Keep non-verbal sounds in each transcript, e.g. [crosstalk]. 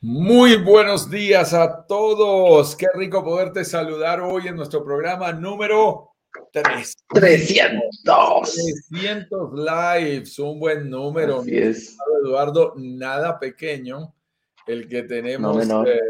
Muy buenos días a todos. Qué rico poderte saludar hoy en nuestro programa número 300. 300. 300 lives, un buen número. Así es. Eduardo, nada pequeño el que tenemos No eh,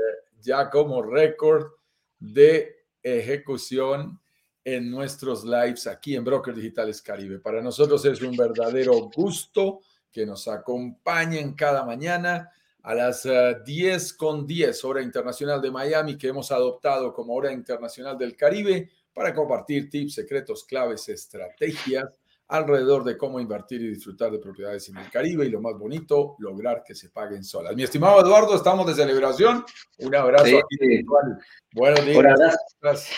ya como récord de ejecución en nuestros lives aquí en Broker Digitales Caribe. Para nosotros es un verdadero gusto que nos acompañen cada mañana a las eh, 10 con 10 hora internacional de Miami que hemos adoptado como hora internacional del Caribe para compartir tips, secretos, claves, estrategias alrededor de cómo invertir y disfrutar de propiedades en el Caribe y lo más bonito, lograr que se paguen solas. Mi estimado Eduardo, estamos de celebración. Un abrazo Sí. aquí virtual. Buenos días. Un abrazo.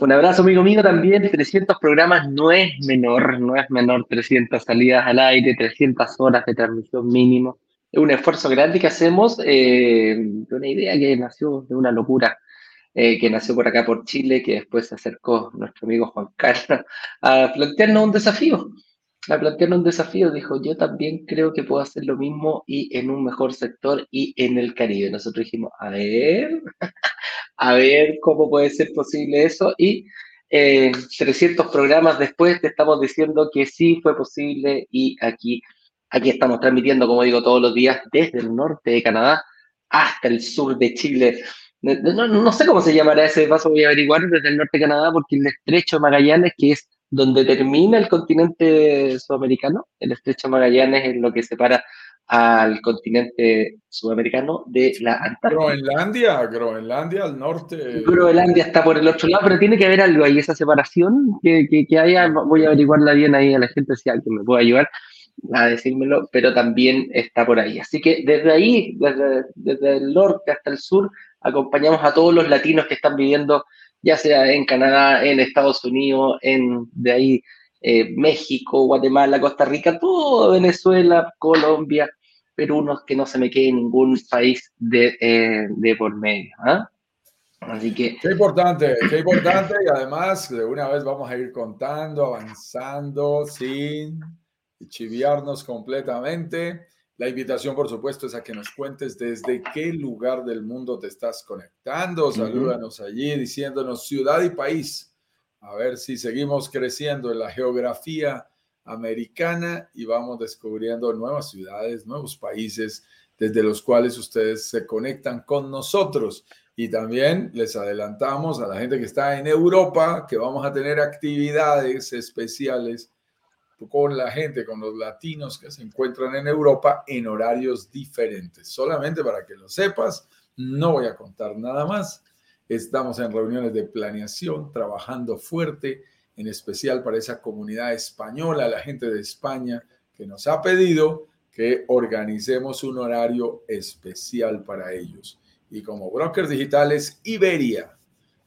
Un abrazo, amigo mío, también. 300 programas no es menor, no es menor. 300 salidas al aire, 300 horas de transmisión mínimo. Es un esfuerzo grande que hacemos eh, una idea que nació de una locura, eh, que nació por acá, por Chile, que después se acercó nuestro amigo Juan Carlos a plantearnos un desafío. A plantearnos un desafío, dijo, yo también creo que puedo hacer lo mismo y en un mejor sector y en el Caribe. Nosotros dijimos, a ver, [laughs] a ver cómo puede ser posible eso. Y eh, 300 programas después te estamos diciendo que sí fue posible y aquí, aquí estamos transmitiendo, como digo, todos los días desde el norte de Canadá hasta el sur de Chile. No, no- sé cómo se llamará ese paso, voy a averiguar desde el norte de Canadá, porque el estrecho de Magallanes, que es donde termina el continente sudamericano, el estrecho de Magallanes es lo que separa al continente sudamericano de la Antártida. Groenlandia, Groenlandia al norte. Groenlandia está por el otro lado, pero tiene que haber algo ahí, esa separación que, que, que haya, voy a averiguarla bien ahí a la gente si alguien me puede ayudar a decírmelo, pero también está por ahí. Así que desde ahí, desde, desde el norte hasta el sur, acompañamos a todos los latinos que están viviendo, ya sea en Canadá, en Estados Unidos, en de ahí eh, México, Guatemala, Costa Rica, todo Venezuela, Colombia, Perú, no, que no se me quede ningún país de, eh, de por medio. ¿ah? Así que Qué importante, qué importante. Y además, de una vez vamos a ir contando, avanzando, sin chiviarnos completamente. La invitación, por supuesto, es a que nos cuentes desde qué lugar del mundo te estás conectando. Salúdanos allí diciéndonos ciudad y país. A ver si seguimos creciendo en la geografía americana y vamos descubriendo nuevas ciudades, nuevos países desde los cuales ustedes se conectan con nosotros. Y también les adelantamos a la gente que está en Europa que vamos a tener actividades especiales con la gente, con los latinos que se encuentran en Europa en horarios diferentes. Solamente para que lo sepas, no voy a contar nada más. Estamos en reuniones de planeación, trabajando fuerte, en especial para esa comunidad española, la gente de España que nos ha pedido que organicemos un horario especial para ellos. Y como brokers digitales, Iberia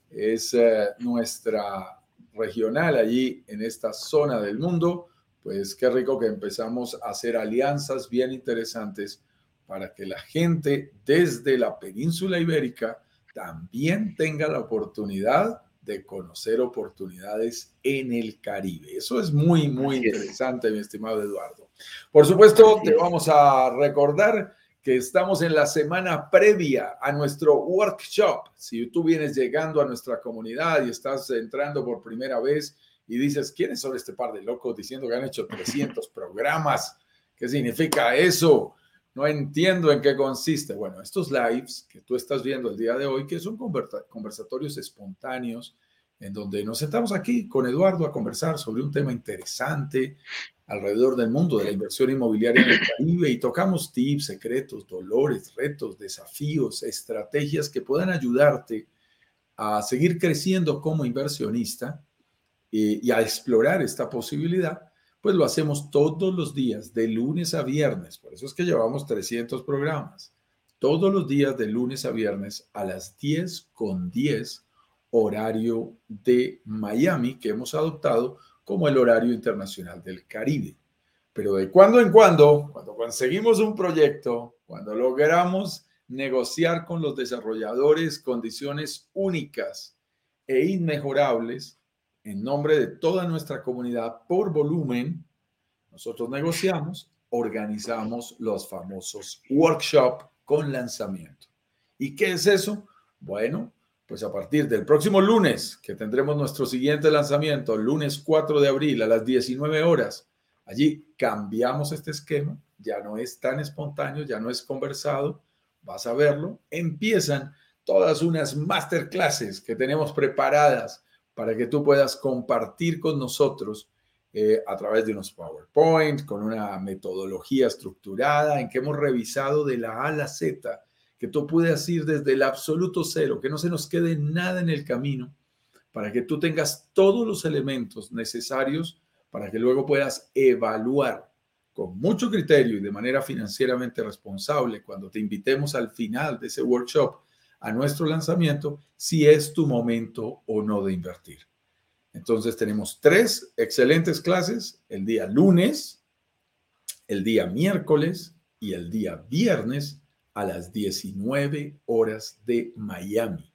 es eh, nuestra regional allí en esta zona del mundo. Pues qué rico que empezamos a hacer alianzas bien interesantes para que la gente desde la península ibérica también tenga la oportunidad de conocer oportunidades en el Caribe. Eso es muy, muy Así es. interesante, mi estimado Eduardo. Por supuesto, Así te es. vamos a recordar que estamos en la semana previa a nuestro workshop. Si tú vienes llegando a nuestra comunidad y estás entrando por primera vez y dices, ¿quiénes son este par de locos diciendo que han hecho 300 [laughs] programas? ¿Qué significa eso? No entiendo en qué consiste. Bueno, estos lives que tú estás viendo el día de hoy, que son conversa- conversatorios espontáneos, en donde nos sentamos aquí con Eduardo a conversar sobre un tema interesante alrededor del mundo de la inversión inmobiliaria en el Caribe y tocamos tips, secretos, dolores, retos, desafíos, estrategias que puedan ayudarte a seguir creciendo como inversionista eh, y a explorar esta posibilidad, pues lo hacemos todos los días, de lunes a viernes. Por eso es que llevamos 300 programas. Todos los días, de lunes a viernes, a las 10 con 10, horario de Miami, que hemos adoptado como el horario internacional del Caribe. Pero de cuando en cuando, cuando conseguimos un proyecto, cuando logramos negociar con los desarrolladores condiciones únicas e inmejorables en nombre de toda nuestra comunidad por volumen, nosotros negociamos, organizamos los famosos workshop con lanzamiento. ¿Y qué es eso? Bueno, pues a partir del próximo lunes, que tendremos nuestro siguiente lanzamiento, lunes 4 de abril a las 19 horas, allí cambiamos este esquema, ya no es tan espontáneo, ya no es conversado, vas a verlo, empiezan todas unas masterclasses que tenemos preparadas para que tú puedas compartir con nosotros eh, a través de unos PowerPoint, con una metodología estructurada en que hemos revisado de la A a la Z que tú puedas ir desde el absoluto cero, que no se nos quede nada en el camino, para que tú tengas todos los elementos necesarios para que luego puedas evaluar con mucho criterio y de manera financieramente responsable cuando te invitemos al final de ese workshop a nuestro lanzamiento si es tu momento o no de invertir. Entonces tenemos tres excelentes clases el día lunes, el día miércoles y el día viernes a las 19 horas de Miami.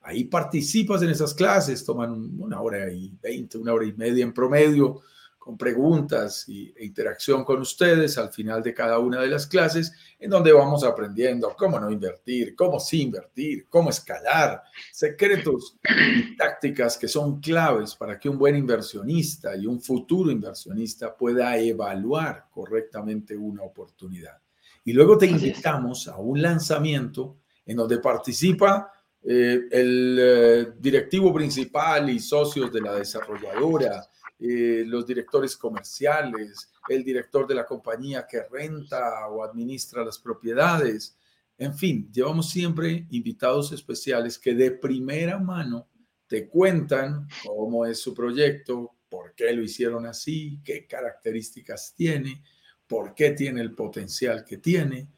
Ahí participas en esas clases, toman una hora y 20, una hora y media en promedio, con preguntas e interacción con ustedes al final de cada una de las clases, en donde vamos aprendiendo cómo no invertir, cómo sí invertir, cómo escalar, secretos y tácticas que son claves para que un buen inversionista y un futuro inversionista pueda evaluar correctamente una oportunidad. Y luego te invitamos a un lanzamiento en donde participa eh, el eh, directivo principal y socios de la desarrolladora, eh, los directores comerciales, el director de la compañía que renta o administra las propiedades. En fin, llevamos siempre invitados especiales que de primera mano te cuentan cómo es su proyecto, por qué lo hicieron así, qué características tiene, por qué tiene el potencial que tiene.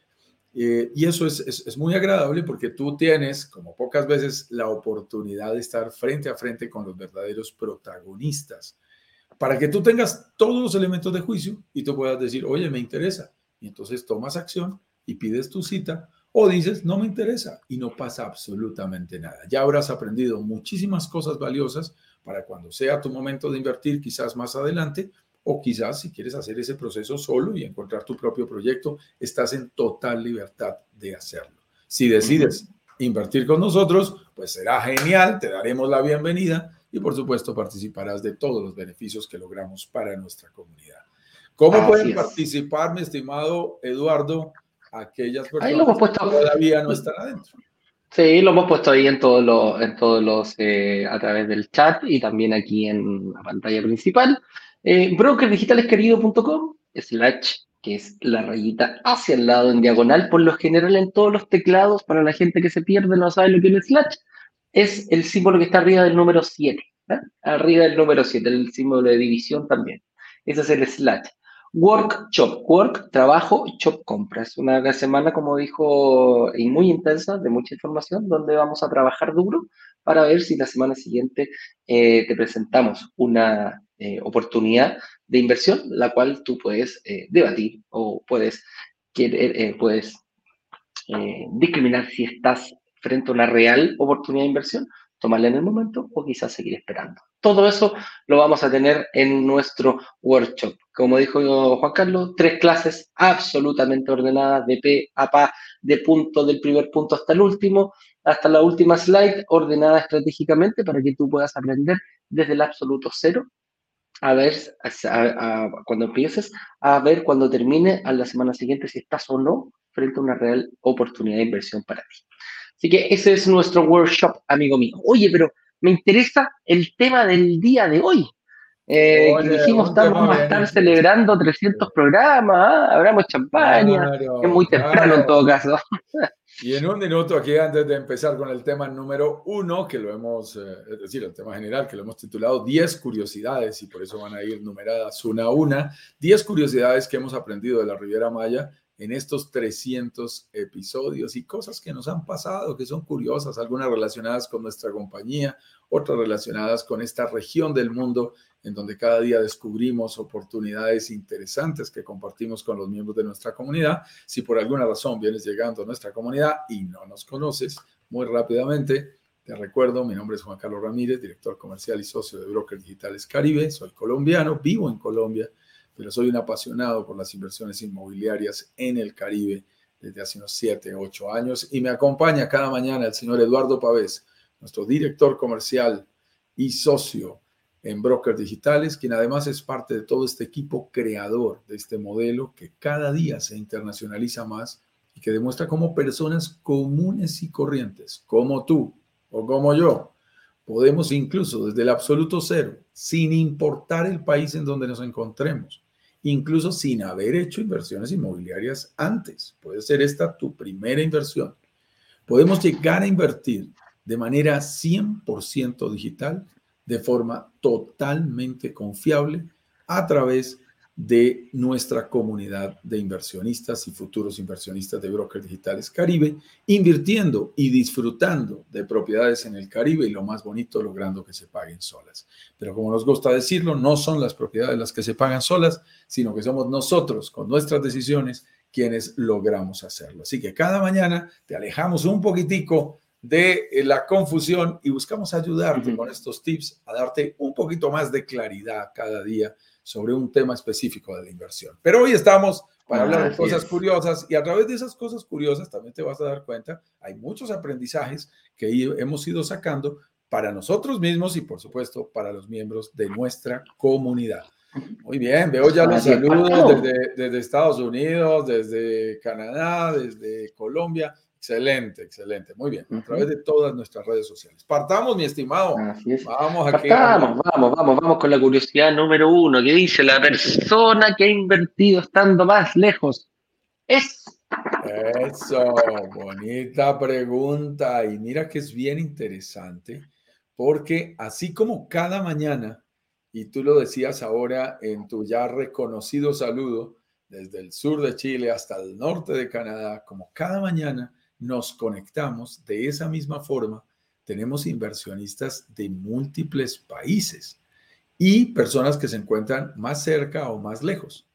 Eh, y eso es, es, muy agradable porque tú tienes, como pocas veces, la oportunidad de estar frente a frente con los verdaderos protagonistas, para que tú tengas todos los elementos de juicio y tú puedas decir, oye, me interesa. Y entonces tomas acción y pides tu cita o dices, no me interesa y no pasa absolutamente nada. Ya habrás aprendido muchísimas cosas valiosas para cuando sea tu momento de invertir, quizás más adelante, o quizás si quieres hacer ese proceso solo y encontrar tu propio proyecto, estás en total libertad de hacerlo. Si decides invertir con nosotros, pues será genial, te daremos la bienvenida y por supuesto participarás de todos los beneficios que logramos para nuestra comunidad. ¿Cómo pueden participar, mi estimado Eduardo, aquellas personas que todavía no están adentro? Sí, lo hemos puesto ahí en todos los, en todos los eh, a través del chat y también aquí en la pantalla principal. Eh, brokerdigitalesquerido.com slash, que es la rayita hacia el lado en diagonal, por lo general en todos los teclados, para la gente que se pierde, no sabe lo que es slash, es el símbolo que está arriba del número 7, ¿eh? arriba del número 7, el símbolo de división también. Ese es el slash. Workshop, work, trabajo, shop, compras. Una semana, como dijo, y muy intensa, de mucha información, donde vamos a trabajar duro para ver si la semana siguiente eh, te presentamos una eh, oportunidad de inversión, la cual tú puedes eh, debatir o puedes, puedes discriminar si estás frente a una real oportunidad de inversión, tomarla en el momento o quizás seguir esperando. Todo eso lo vamos a tener en nuestro workshop. Como dijo Juan Carlos, tres clases absolutamente ordenadas de P a P, de punto del primer punto hasta el último, hasta la última slide, ordenada estratégicamente para que tú puedas aprender desde el absoluto cero a ver cuando empieces, a ver cuando termine a la semana siguiente si estás o no frente a una real oportunidad de inversión para ti. Así que ese es nuestro workshop, amigo mío. Oye, pero me interesa el tema del día de hoy. Eh, dijimos estamos a estar celebrando 300 programas, ¿ah? abramos champaña, es muy temprano en todo caso. Y en un minuto aquí, antes de empezar con el tema número uno, que lo hemos, eh, es decir, el tema general, que lo hemos titulado 10 curiosidades, y por eso van a ir numeradas una a una, 10 curiosidades que hemos aprendido de la Riviera Maya en estos 300 episodios y cosas que nos han pasado, que son curiosas, algunas relacionadas con nuestra compañía, otras relacionadas con esta región del mundo en donde cada día descubrimos oportunidades interesantes que compartimos con los miembros de nuestra comunidad. Si por alguna razón vienes llegando a nuestra comunidad y no nos conoces, muy rápidamente, te recuerdo, mi nombre es Juan Carlos Ramírez, director comercial y socio de Brokers Digitales Caribe. Soy colombiano, vivo en Colombia, pero soy un apasionado por las inversiones inmobiliarias en el Caribe desde hace unos 7, 8 años. Y me acompaña cada mañana el señor Eduardo Pavés, nuestro director comercial y socio en Brokers Digitales, quien además es parte de todo este equipo creador de este modelo que cada día se internacionaliza más y que demuestra cómo personas comunes y corrientes, como tú o como yo, podemos incluso desde el absoluto cero, sin importar el país en donde nos encontremos, incluso sin haber hecho inversiones inmobiliarias antes, puede ser esta tu primera inversión, podemos llegar a invertir de manera 100% digital de forma totalmente confiable a través de nuestra comunidad de inversionistas y futuros inversionistas de brokers digitales Caribe, invirtiendo y disfrutando de propiedades en el Caribe y lo más bonito, logrando que se paguen solas. Pero como nos gusta decirlo, no son las propiedades las que se pagan solas, sino que somos nosotros con nuestras decisiones quienes logramos hacerlo. Así que cada mañana te alejamos un poquitico de eh, la confusión y buscamos ayudarte con estos tips a darte un poquito más de claridad cada día sobre un tema específico de la inversión. Pero hoy estamos para hablar de cosas curiosas y a través de esas cosas curiosas también te vas a dar cuenta, hay muchos aprendizajes que hemos ido sacando para nosotros mismos y por supuesto para los miembros de nuestra comunidad. Muy bien, veo ya los saludos desde, desde Estados Unidos, desde Canadá, desde Colombia. Excelente, excelente. Muy bien. A través de todas nuestras redes sociales. Partamos, mi estimado. Vamos a Partamos, vamos, vamos, vamos con la curiosidad número uno que dice la persona que ha invertido estando más lejos es. Eso, bonita pregunta. Y mira que es bien interesante porque así como cada mañana, y tú lo decías ahora en tu ya reconocido saludo, desde el sur de Chile hasta el norte de Canadá, como cada mañana, nos conectamos de esa misma forma, tenemos inversionistas de múltiples países y personas que se encuentran más cerca o más lejos.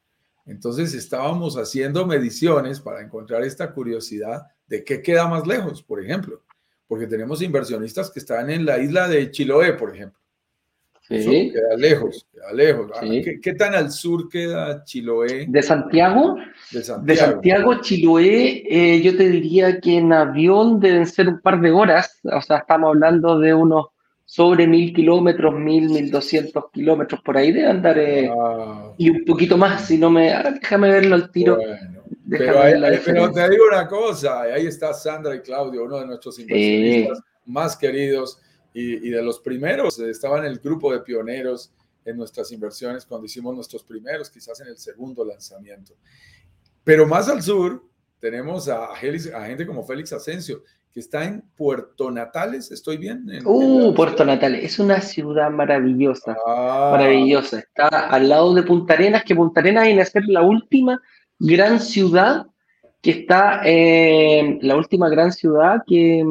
Entonces estábamos haciendo mediciones para encontrar esta curiosidad de qué queda más lejos, por ejemplo, porque tenemos inversionistas que están en la isla de Chiloé, por ejemplo, Sí. queda lejos, queda lejos. Ah, ¿Qué, tan al sur queda Chiloé? ¿De Santiago? De Santiago, Chiloé, eh, yo te diría que en avión deben ser un par de horas, o sea, estamos hablando de unos sobre mil kilómetros, mil, mil doscientos kilómetros por ahí de andar eh, ah. y un poquito más, si no me... déjame verlo al tiro. pero, te digo una cosa, ahí está Sandra y Claudio, uno de nuestros inversionistas más queridos y, de los primeros, estaba en el grupo de pioneros en nuestras inversiones cuando hicimos nuestros primeros, quizás en el segundo lanzamiento. Pero más al sur tenemos a, a gente como Félix Asensio, que está en Puerto Natales, ¿estoy bien? uh, Puerto Natales, es una ciudad maravillosa, ah. maravillosa. Está al lado de Punta Arenas, que Punta Arenas viene a ser la última gran ciudad que está, en la última gran ciudad que,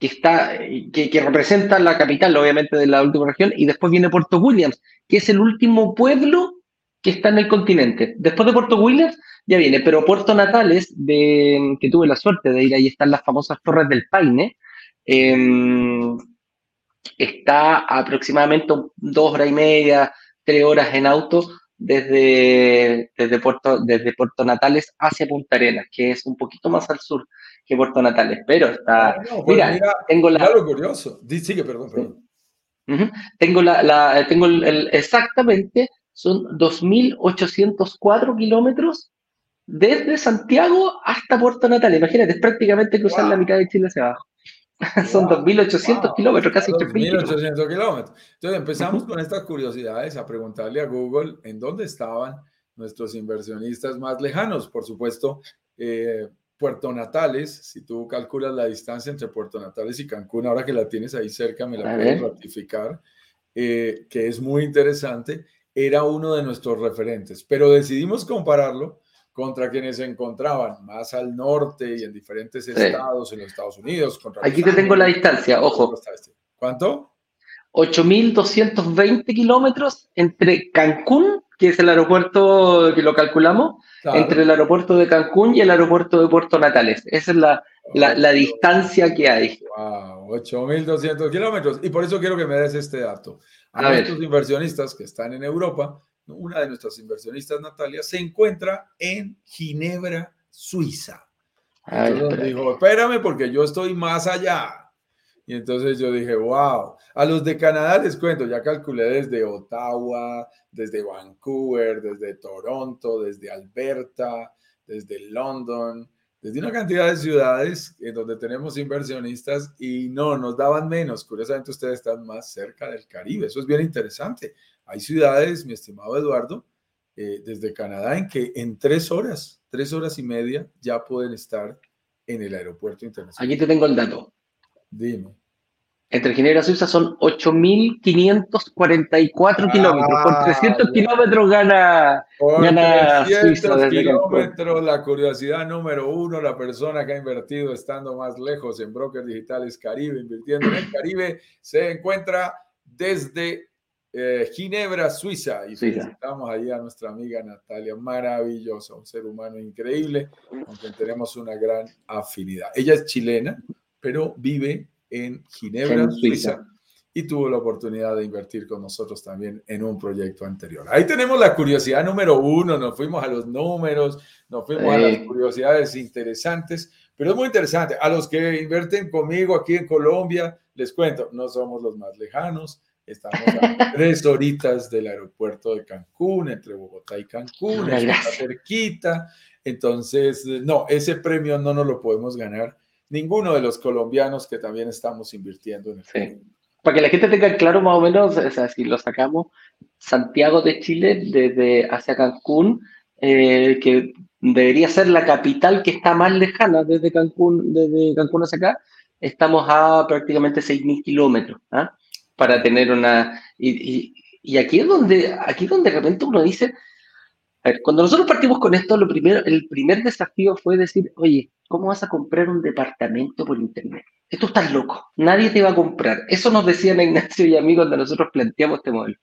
que, está, que, representa la capital, obviamente, de la última región, y después viene Puerto Williams, que es el último pueblo que está en el continente. Después de Puerto Williams ya viene, pero Puerto Natales, de, que tuve la suerte de ir, ahí están las famosas Torres del Paine, em, está aproximadamente dos horas y media, tres horas en auto desde, desde, Puerto, desde Puerto Natales hacia Punta Arenas, que es un poquito más al sur que Puerto Natales, pero está... Ah, pues mira, tengo la... lo curioso. Sigue, perdón, perdón. Tengo, la, tengo el, exactamente, son 2.804 kilómetros desde Santiago hasta Puerto Natales. Imagínate, es prácticamente cruzar la mitad de Chile hacia abajo. [laughs] Son 2.800 kilómetros, casi 2.800 kilómetros. Entonces empezamos con estas curiosidades a preguntarle a Google en dónde estaban nuestros inversionistas más lejanos. Por supuesto, eh, Puerto Natales, si tú calculas la distancia entre Puerto Natales y Cancún, ahora que la tienes ahí cerca, me la puedes ratificar, eh, que es muy interesante, era uno de nuestros referentes, pero decidimos compararlo contra quienes se encontraban más al norte y en diferentes estados en los Estados Unidos. Aquí te tengo la distancia, ojo. ¿Cuánto? 8.220 kilómetros entre Cancún, que es el aeropuerto que lo calculamos, entre el aeropuerto de Cancún y el aeropuerto de Puerto Natales. Esa es la, la, distancia que hay. Wow, 8.200 kilómetros. Y por eso quiero que me des este dato. A, a nuestros inversionistas que están en Europa, una de nuestras inversionistas, Natalia, se encuentra en Ginebra, Suiza. Entonces dijo, espérame porque yo estoy más allá. Y entonces yo dije, wow, a los de Canadá les cuento, ya calculé desde Ottawa, desde Vancouver, desde Toronto, desde Alberta, desde London, desde una cantidad de ciudades en donde tenemos inversionistas y no, nos daban menos. Curiosamente ustedes están más cerca del Caribe, eso es bien interesante. Hay ciudades, mi estimado Eduardo, eh, desde Canadá en que en tres horas, tres horas y media ya pueden estar en el aeropuerto internacional. Aquí te tengo el dato. Dime. Entre Ginebra y Suiza son 8.544 ah, kilómetros. Por 300 kilómetros gana, por gana 300 kilómetros, la curiosidad número uno, la persona que ha invertido estando más lejos en Brokers Digitales Caribe, invirtiendo en el [clears throat] Caribe, se encuentra desde eh, Ginebra, Suiza. Y felicitamos ahí a nuestra amiga Natalia, maravillosa, un ser humano increíble, aunque tenemos una gran afinidad. Ella es chilena, pero vive en Ginebra, Suiza. Y tuvo la oportunidad de invertir con nosotros también en un proyecto anterior. Ahí tenemos la curiosidad número uno, nos fuimos a los números, nos fuimos a las curiosidades interesantes, pero es muy interesante. A los que invierten conmigo aquí en Colombia, les cuento, no somos los más lejanos, Estamos a [laughs] tres horitas del aeropuerto de Cancún, entre Bogotá y Cancún, está cerquita. Entonces, no, ese premio no nos lo podemos ganar ninguno de los colombianos que también estamos invirtiendo en el sí. Para que la gente tenga claro más o menos, o sea, si lo sacamos, Santiago de Chile desde hacia Cancún, eh, que debería ser la capital que está más lejana desde Cancún, desde Cancún hacia acá, estamos a prácticamente 6.000 kilómetros. ¿ah? para tener una... Y, y, aquí, es donde, aquí es donde de repente uno dice, a ver, cuando nosotros partimos con esto, lo primero, el primer desafío fue decir, oye, ¿cómo vas a comprar un departamento por internet? Esto está loco, nadie te va a comprar. Eso nos decían Ignacio y a mí cuando nosotros planteamos este modelo.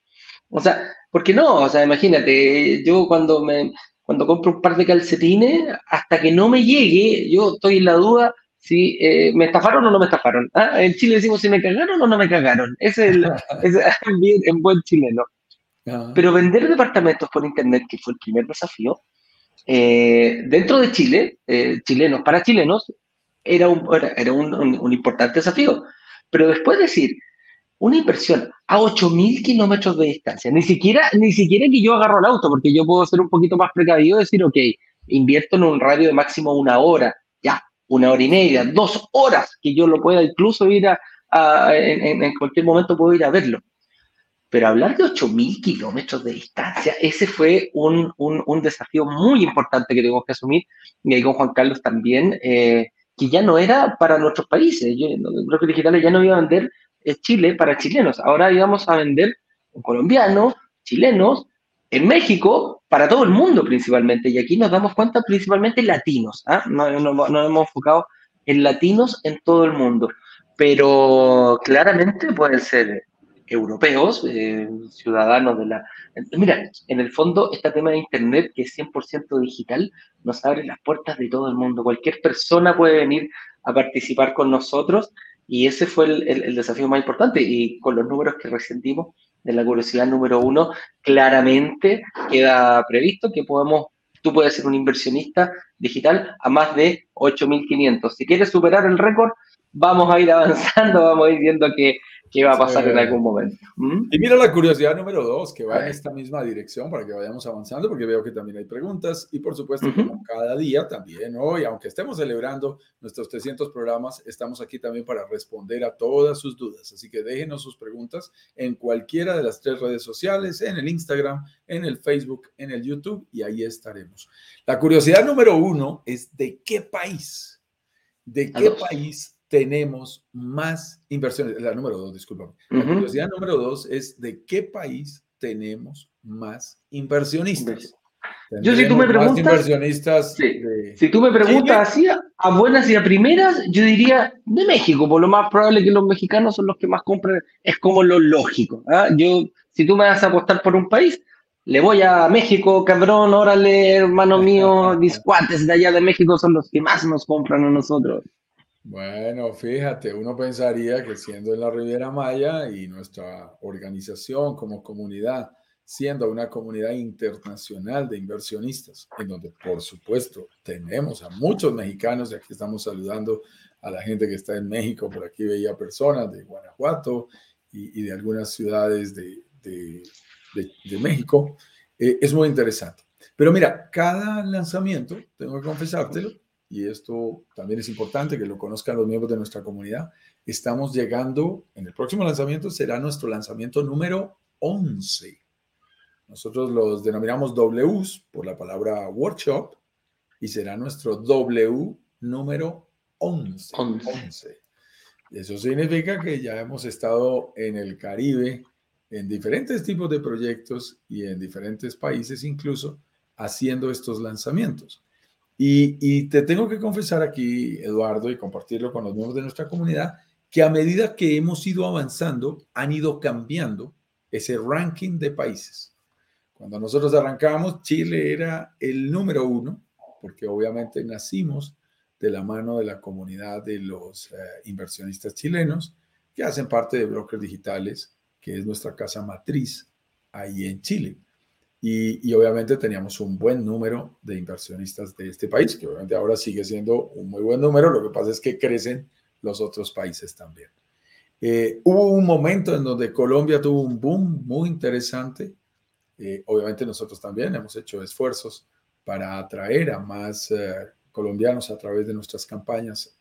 O sea, ¿por qué no? O sea, imagínate, yo cuando me cuando compro un par de calcetines, hasta que no me llegue, yo estoy en la duda si eh, me estafaron o no me estafaron. ¿Ah? En Chile decimos si me cagaron o no me cagaron. Ese es, el, [laughs] es en buen chileno. Pero vender departamentos por internet, que fue el primer desafío, eh, dentro de Chile, eh, chilenos para chilenos, era, un, era un, un, importante desafío. Pero después decir, una inversión a 8.000 kilómetros de distancia, ni siquiera, ni siquiera que yo agarro el auto, porque yo puedo ser un poquito más precavido y decir, ok, invierto en un radio de máximo una hora, ya, una hora y media, dos horas, que yo lo pueda incluso ir a, en, cualquier momento puedo ir a verlo. Pero hablar de 8.000 kilómetros de distancia, ese fue un, un, desafío muy importante que tenemos que asumir, y ahí con Juan Carlos también, eh, que ya no era para nuestros países. Yo, creo que digitales ya no iba a vender eh, Chile para chilenos, ahora íbamos a vender colombianos, chilenos, en México, para todo el mundo principalmente, y aquí nos damos cuenta principalmente latinos, ¿ah? no, nos hemos enfocado en latinos en todo el mundo, pero claramente pueden ser europeos, eh, ciudadanos de la... Mira, en el fondo, este tema de Internet, que es 100% digital, nos abre las puertas de todo el mundo. Cualquier persona puede venir a participar con nosotros y ese fue el, el desafío más importante. Y con los números que recién dimos, de la curiosidad número uno, claramente queda previsto que podemos, tú puedes ser un inversionista digital a más de 8.500. Si quieres superar el récord, vamos a ir avanzando, [laughs] vamos a ir viendo que qué va a pasar en algún momento. ¿Mm? Y mira la curiosidad número dos, que va en esta misma dirección para que vayamos avanzando, porque veo que también hay preguntas y por supuesto, como cada día también hoy, aunque estemos celebrando nuestros 300 programas, estamos aquí también para responder a todas sus dudas. Así que déjenos sus preguntas en cualquiera de las tres redes sociales, en el Instagram, en el Facebook, en el YouTube y ahí estaremos. La curiosidad número uno es de qué país, de qué país tenemos más inversiones. La número dos, disculpa. La curiosidad número dos es de qué país tenemos más inversionistas. Yo si tú me preguntas, inversionistas si tú me preguntas así, a buenas y a primeras, yo diría de México, por lo más probable que los mexicanos son los que más compran, es como lo lógico. ¿ah? Yo, si tú me vas a apostar por un país, le voy a México, cabrón, órale, hermano [laughs] mío, mis cuates de allá de México son los que más nos compran a nosotros. Bueno, fíjate, uno pensaría que siendo en la Riviera Maya y nuestra organización como comunidad, siendo una comunidad internacional de inversionistas, en donde por supuesto tenemos a muchos mexicanos, y aquí estamos saludando a la gente que está en México, por aquí veía personas de Guanajuato y, de algunas ciudades de, de, México, eh, es muy interesante. Pero mira, cada lanzamiento, tengo que confesártelo, y esto también es importante que lo conozcan los miembros de nuestra comunidad, estamos llegando, en el próximo lanzamiento será nuestro lanzamiento número 11. Nosotros los denominamos Ws por la palabra workshop y será nuestro W número 11. 11. Eso significa que ya hemos estado en el Caribe en diferentes tipos de proyectos y en diferentes países incluso haciendo estos lanzamientos. Y, te tengo que confesar aquí, Eduardo, y compartirlo con los miembros de nuestra comunidad, que a medida que hemos ido avanzando, han ido cambiando ese ranking de países. Cuando nosotros arrancamos, Chile era el número uno, porque obviamente nacimos de la mano de la comunidad de los eh, inversionistas chilenos que hacen parte de Brokers Digitales, que es nuestra casa matriz ahí en Chile. Y, obviamente teníamos un buen número de inversionistas de este país, que obviamente ahora sigue siendo un muy buen número, lo que pasa es que crecen los otros países también. Eh, hubo un momento en donde Colombia tuvo un boom muy interesante. Eh, obviamente nosotros también hemos hecho esfuerzos para atraer a más eh, colombianos a través de nuestras campañas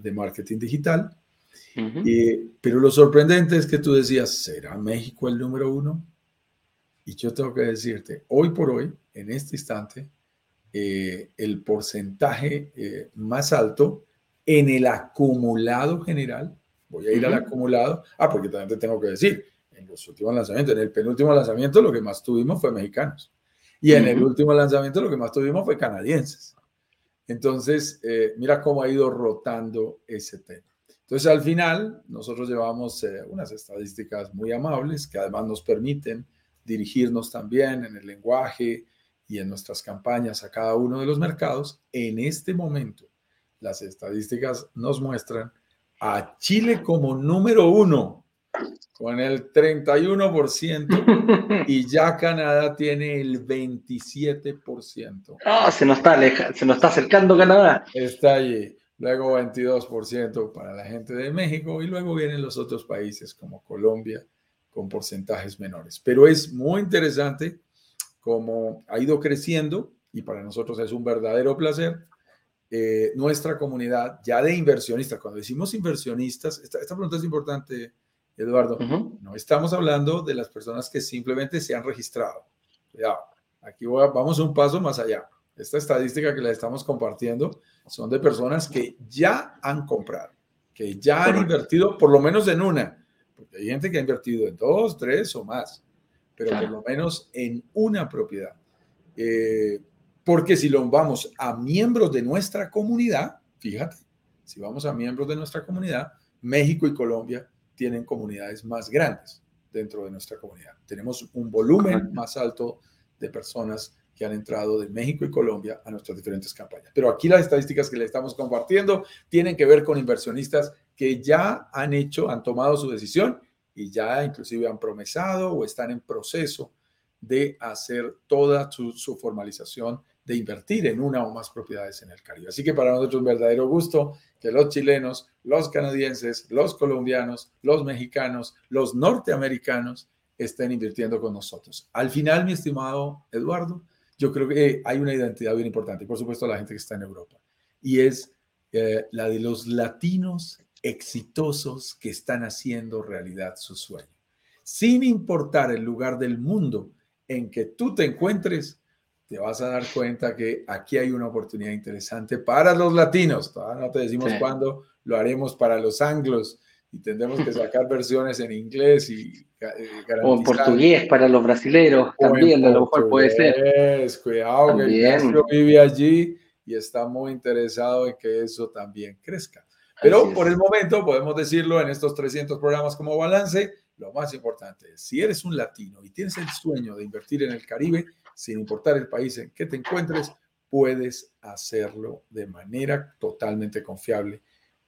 de marketing digital. pero lo sorprendente es que tú decías, ¿será México el número uno? Y yo tengo que decirte, hoy por hoy, en este instante, eh, el porcentaje eh, más alto en el acumulado general, voy a ir al acumulado, ah, porque también te tengo que decir, en los últimos lanzamientos, en el penúltimo lanzamiento lo que más tuvimos fue mexicanos. Y en el último lanzamiento lo que más tuvimos fue canadienses. Entonces, eh, mira cómo ha ido rotando ese tema. Entonces, al final, nosotros llevamos unas estadísticas muy amables que además nos permiten dirigirnos también en el lenguaje y en nuestras campañas a cada uno de los mercados, en este momento las estadísticas nos muestran a Chile como número uno con el 31% y [laughs] ya Canadá tiene el 27%. Ah, se nos está se nos está acercando Canadá. Está allí. Luego 22% para la gente de México y luego vienen los otros países como Colombia con porcentajes menores. Pero es muy interesante cómo ha ido creciendo y para nosotros es un verdadero placer. Eh, nuestra comunidad ya de inversionistas, cuando decimos inversionistas, esta, pregunta es importante, Eduardo, no estamos hablando de las personas que simplemente se han registrado. Ya, aquí vamos un paso más allá. Esta estadística que la estamos compartiendo son de personas que ya han comprado, que ya han invertido por lo menos en una hay gente que ha invertido en dos, tres o más, pero por lo menos en una propiedad. Eh, porque si lo vamos a miembros de nuestra comunidad, fíjate, si vamos a miembros de nuestra comunidad, México y Colombia tienen comunidades más grandes dentro de nuestra comunidad. Tenemos un volumen más alto de personas que han entrado de México y Colombia a nuestras diferentes campañas. Pero aquí las estadísticas que le estamos compartiendo tienen que ver con inversionistas que ya han hecho, han tomado su decisión y ya inclusive han promesado o están en proceso de hacer toda su, formalización de invertir en una o más propiedades en el Caribe. Así que para nosotros es un verdadero gusto que los chilenos, los canadienses, los colombianos, los mexicanos, los norteamericanos estén invirtiendo con nosotros. Al final, mi estimado Eduardo, yo creo que hay una identidad bien importante, por supuesto la gente que está en Europa, y es eh, la de los latinos exitosos que están haciendo realidad su sueño. Sin importar el lugar del mundo en que tú te encuentres, te vas a dar cuenta que aquí hay una oportunidad interesante para los latinos. Todavía no te decimos cuándo lo haremos para los anglos y tendremos que sacar [laughs] versiones en inglés y eh, o en portugués para los brasileños también, a lo mejor puede ser. Cuidado, que vive allí y está muy interesado en que eso también crezca. Pero por el momento podemos decirlo en estos 300 programas como balance, lo más importante es, si eres un latino y tienes el sueño de invertir en el Caribe, sin importar el país en que te encuentres, puedes hacerlo de manera totalmente confiable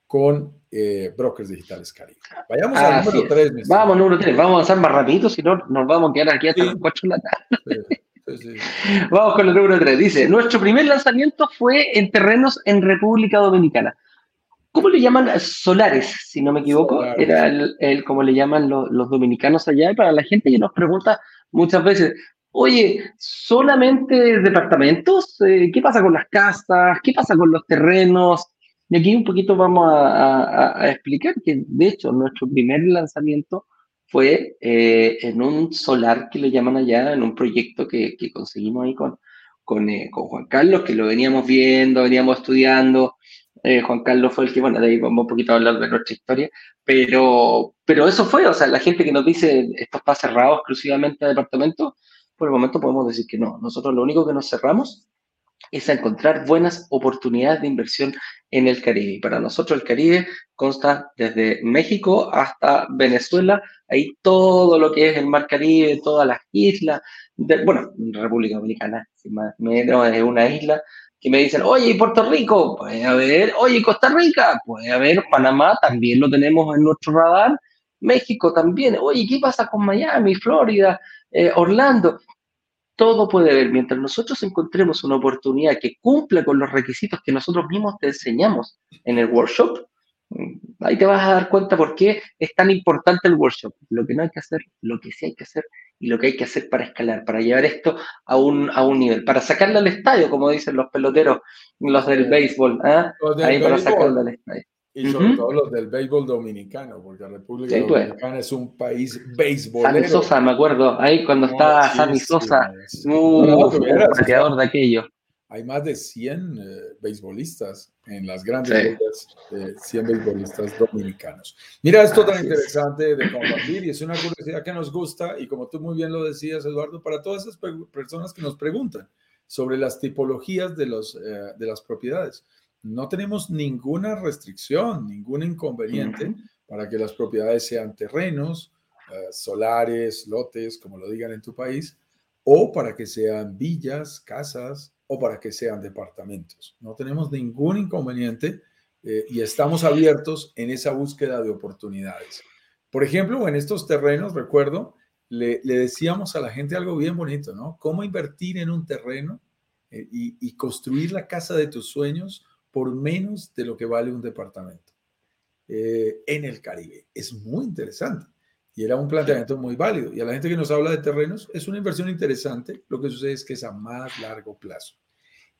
con eh, Brokers Digitales Caribe. Vayamos al número 3. Vamos, número 3. Vamos a avanzar más rapidito, si no nos vamos a quedar aquí hasta las 4 de la tarde. [laughs] Vamos con el número 3. Dice, nuestro primer lanzamiento fue en terrenos en República Dominicana. ¿Cómo le llaman? Solares, si no me equivoco. Era el, como le llaman los, los dominicanos allá. Y para la gente que nos pregunta muchas veces, Oye, ¿solamente departamentos? Eh, ¿Qué pasa con las casas? ¿Qué pasa con los terrenos? Y aquí un poquito vamos a, explicar que, de hecho, nuestro primer lanzamiento fue eh, en un solar que le llaman allá, en un proyecto que, conseguimos ahí con, eh, con, Juan Carlos, que lo veníamos viendo, veníamos estudiando. Juan Carlos fue el que, bueno, de ahí vamos un poquito a hablar de nuestra historia, pero, pero eso fue, o sea, la gente que nos dice esto está cerrado exclusivamente a departamentos, por el momento podemos decir que no. Nosotros lo único que nos cerramos es a encontrar buenas oportunidades de inversión en el Caribe. Y para nosotros el Caribe consta desde México hasta Venezuela, ahí todo lo que es el Mar Caribe, todas las islas, bueno, República Dominicana, si más menos es una isla, que me dicen, oye, Puerto Rico, puede haber, oye, Costa Rica, puede haber, Panamá, también lo tenemos en nuestro radar, México también, oye, ¿qué pasa con Miami, Florida, eh, Orlando? todo puede ver. Mientras nosotros encontremos una oportunidad que cumpla con los requisitos que nosotros mismos te enseñamos en el workshop, mm, ahí te vas a dar cuenta por qué es tan importante el workshop. Lo que no hay que hacer, lo que sí hay que hacer y lo que hay que hacer para escalar, para llevar esto a un, a un nivel, para sacarle al estadio, como dicen los peloteros, los del béisbol. ¿ah? Ahí para sacarle al estadio. Y sobre todo los del béisbol dominicano, porque la República pues. Dominicana es un país béisbolero. Sammy Sosa, me acuerdo, ahí cuando estaba Sammy Sosa, un bateador de aquello. Hay más de 100 eh, beisbolistas en las grandes ligas, 100 beisbolistas dominicanos. Mira esto tan interesante de compartir y es una curiosidad que nos gusta y como tú muy bien lo decías, Eduardo, para todas esas personas que nos preguntan sobre las tipologías de, los, eh, de las propiedades. No tenemos ninguna restricción, ningún inconveniente para que las propiedades sean terrenos, eh, solares, lotes, como lo digan en tu país, o para que sean villas, casas, o para que sean departamentos. No tenemos ningún inconveniente eh, y estamos abiertos en esa búsqueda de oportunidades. Por ejemplo, en estos terrenos, recuerdo, le, decíamos a la gente algo bien bonito, ¿no? Cómo invertir en un terreno eh, y construir la casa de tus sueños por menos de lo que vale un departamento eh, en el Caribe. Es muy interesante y era un planteamiento muy válido. Y a la gente que nos habla de terrenos, es una inversión interesante. Lo que sucede es que es a más largo plazo.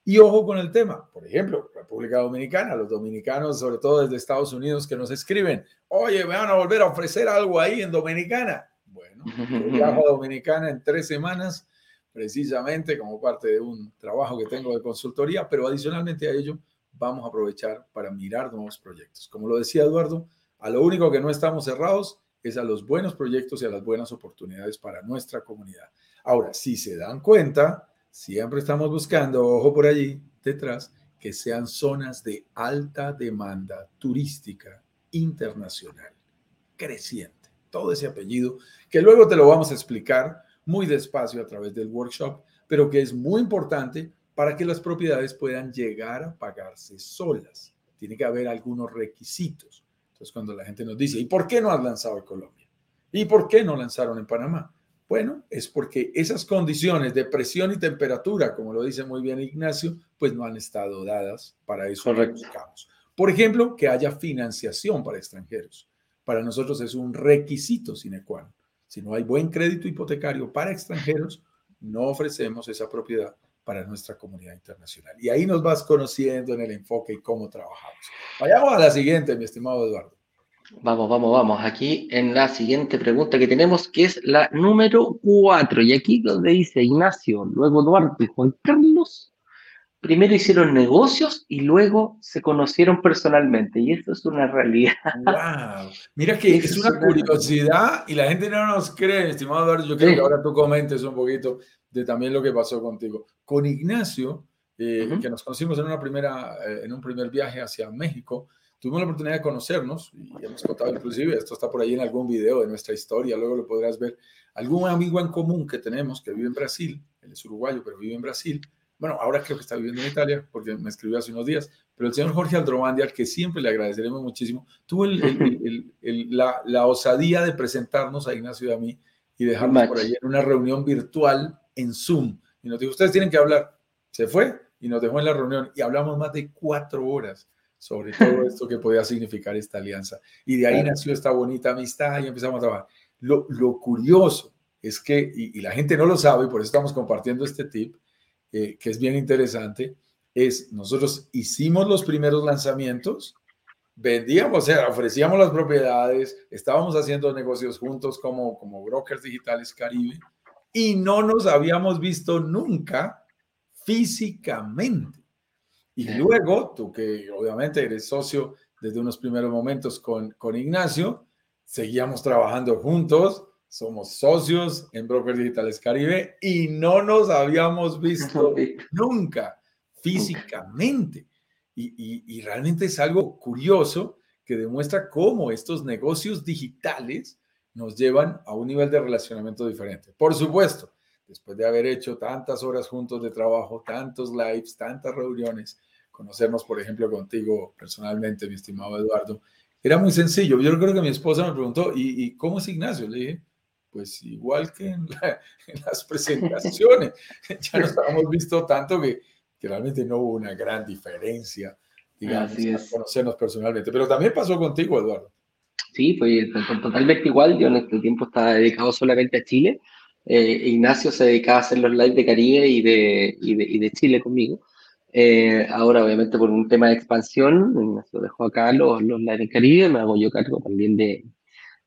Y ojo con el tema, por ejemplo, República Dominicana, los dominicanos, sobre todo desde Estados Unidos, que nos escriben, oye, me van a volver a ofrecer algo ahí en Dominicana. Bueno, yo [laughs] viajo a Dominicana en tres semanas, precisamente como parte de un trabajo que tengo de consultoría, pero adicionalmente a ello, vamos a aprovechar para mirar nuevos proyectos. Como lo decía Eduardo, a lo único que no estamos cerrados es a los buenos proyectos y a las buenas oportunidades para nuestra comunidad. Ahora, si se dan cuenta, siempre estamos buscando, ojo por allí detrás, que sean zonas de alta demanda turística internacional, creciente. Todo ese apellido, que luego te lo vamos a explicar muy despacio a través del workshop, pero que es muy importante para que las propiedades puedan llegar a pagarse solas. Tiene que haber algunos requisitos. Entonces, cuando la gente nos dice, ¿y por qué no has lanzado en Colombia? ¿Y por qué no lanzaron en Panamá? Bueno, es porque esas condiciones de presión y temperatura, como lo dice muy bien Ignacio, pues no han estado dadas para eso. Por ejemplo, que haya financiación para extranjeros. Para nosotros es un requisito sine qua non. Si no hay buen crédito hipotecario para extranjeros, no ofrecemos esa propiedad para nuestra comunidad internacional. Y ahí nos vas conociendo en el enfoque y cómo trabajamos. Vayamos a la siguiente, mi estimado Eduardo. Vamos, vamos, vamos. Aquí en la siguiente pregunta que tenemos, que es la número cuatro. Y aquí donde dice Ignacio, luego Eduardo y Juan Carlos, primero hicieron negocios y luego se conocieron personalmente. Y esto es una realidad. ¡Wow! Mira que es, una, curiosidad y la gente no nos cree, estimado Eduardo. Yo quiero que ahora tú comentes un poquito de también lo que pasó contigo. Con Ignacio, eh, que nos conocimos en, una primera, eh, en un primer viaje hacia México. Tuvimos la oportunidad de conocernos y hemos contado inclusive, esto está por ahí en algún video de nuestra historia, luego lo podrás ver, algún amigo en común que tenemos que vive en Brasil, él es uruguayo, pero vive en Brasil, bueno, ahora creo que está viviendo en Italia, porque me escribió hace unos días, pero el señor Jorge Aldrovandi, al que siempre le agradeceremos muchísimo, tuvo [laughs] la, la, osadía de presentarnos a Ignacio y a mí y dejarnos por ahí en una reunión virtual en Zoom. Y nos dijo, ustedes tienen que hablar. Se fue y nos dejó en la reunión y hablamos más de cuatro horas sobre todo [laughs] esto que podía significar esta alianza. Y de ahí nació esta bonita amistad y empezamos a trabajar. Lo, lo curioso es que, y, la gente no lo sabe, y por eso estamos compartiendo este tip, eh, que es bien interesante, es nosotros hicimos los primeros lanzamientos, vendíamos, o sea, ofrecíamos las propiedades, estábamos haciendo negocios juntos como, como brokers digitales Caribe y no nos habíamos visto nunca físicamente. Y luego, tú que obviamente eres socio desde unos primeros momentos con, con Ignacio, seguíamos trabajando juntos, somos socios en Brokers Digitales Caribe y no nos habíamos visto [laughs] nunca físicamente. Y, realmente es algo curioso que demuestra cómo estos negocios digitales nos llevan a un nivel de relacionamiento diferente. Por supuesto, después de haber hecho tantas horas juntos de trabajo, tantos lives, tantas reuniones, conocernos, por ejemplo, contigo personalmente, mi estimado Eduardo, era muy sencillo. Yo creo que mi esposa me preguntó, ¿y, y cómo es Ignacio? Le dije, pues igual que en, [laughs] las presentaciones, [laughs] ya nos habíamos visto tanto que, que, realmente no hubo una gran diferencia, digamos, conocernos personalmente. Pero también pasó contigo, Eduardo. Sí, pues totalmente igual. Yo en este tiempo estaba dedicado solamente a Chile. Eh, Ignacio se dedicaba a hacer los lives de Caribe y de, y de, y de Chile conmigo. Eh, ahora, obviamente, por un tema de expansión, Ignacio dejó acá los, los lives de Caribe, me hago yo cargo también de,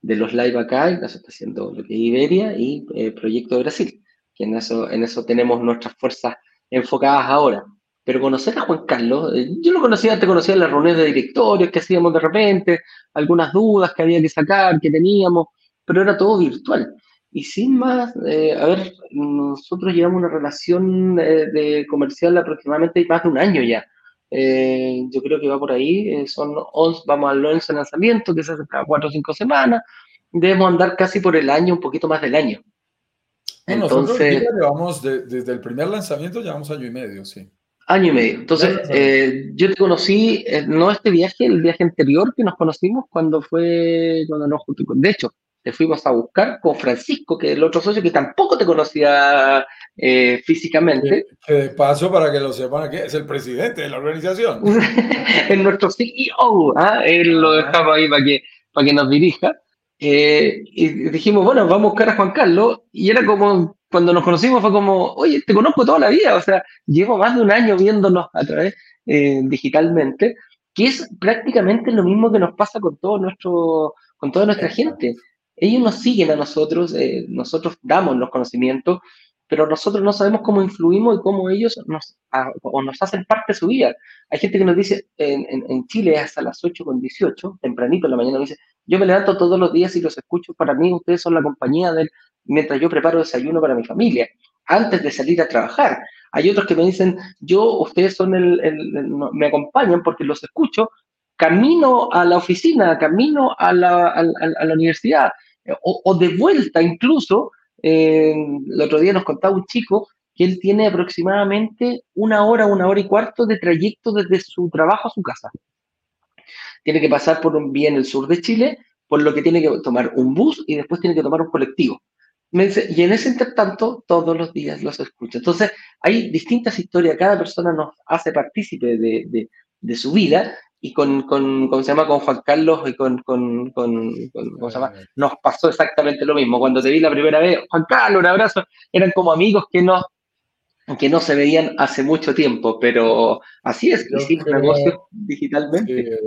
de los live acá, en caso está haciendo lo que Iberia y eh, Proyecto Brasil, que en eso, en eso tenemos nuestras fuerzas enfocadas ahora. Pero conocer a Juan Carlos, eh, yo lo conocía, te conocía en las reuniones de directorios que hacíamos de repente, algunas dudas que había que sacar, que teníamos, pero era todo virtual. Y sin más, eh, a ver, nosotros llevamos una relación de comercial aproximadamente más de un año ya. Eh, yo creo que va por ahí, eh, son 11, vamos al 11 lanzamiento, que se hace cada 4 o 5 semanas, debemos andar casi por el año, un poquito más del año. Entonces, llevamos desde el primer lanzamiento, llevamos año y medio, sí. Año y medio. Entonces, eh, yo te conocí, no este viaje, el viaje anterior que nos conocimos cuando fue, cuando nos De hecho, te fuimos a buscar con Francisco, que es el otro socio que tampoco te conocía eh, físicamente. Que, de paso, para que lo sepan, que es el presidente de la organización. [laughs] es nuestro CEO, ¿ah? él lo dejamos ahí para que, para que nos dirija. Eh, y dijimos, bueno, vamos a buscar a Juan Carlos. Y era como, cuando nos conocimos, fue como, oye, te conozco toda la vida. O sea, llevo más de un año viéndonos a través eh, digitalmente, que es prácticamente lo mismo que nos pasa con todo nuestro, con toda nuestra gente. Ellos nos siguen a nosotros, nosotros damos los conocimientos, pero nosotros no sabemos cómo influimos y cómo ellos nos, o nos hacen parte de su vida. Hay gente que nos dice, en, en, Chile hasta las 8 con 18, tempranito en la mañana, me dice, yo me levanto todos los días y los escucho, para mí ustedes son la compañía de, mientras yo preparo desayuno para mi familia, antes de salir a trabajar. Hay otros que me dicen, yo, ustedes son el, me acompañan porque los escucho, camino a la oficina, camino a la, a, a la universidad, o, de vuelta incluso, el otro día nos contaba un chico que él tiene aproximadamente una hora, una hora y cuarto de trayecto desde su trabajo a su casa. Tiene que pasar por un vía en el sur de Chile, por lo que tiene que tomar un bus y después tiene que tomar un colectivo. Y en ese intertanto, todos los días los escucha. Entonces, hay distintas historias, cada persona nos hace partícipe de, de su vida y con, con, ¿cómo se llama? Con Juan Carlos y con, con, con, ¿cómo se llama? Nos pasó exactamente lo mismo. Cuando te vi la primera vez, Juan Carlos, un abrazo, eran como amigos que no, que no se veían hace mucho tiempo, pero así es, hicimos negocios digitalmente.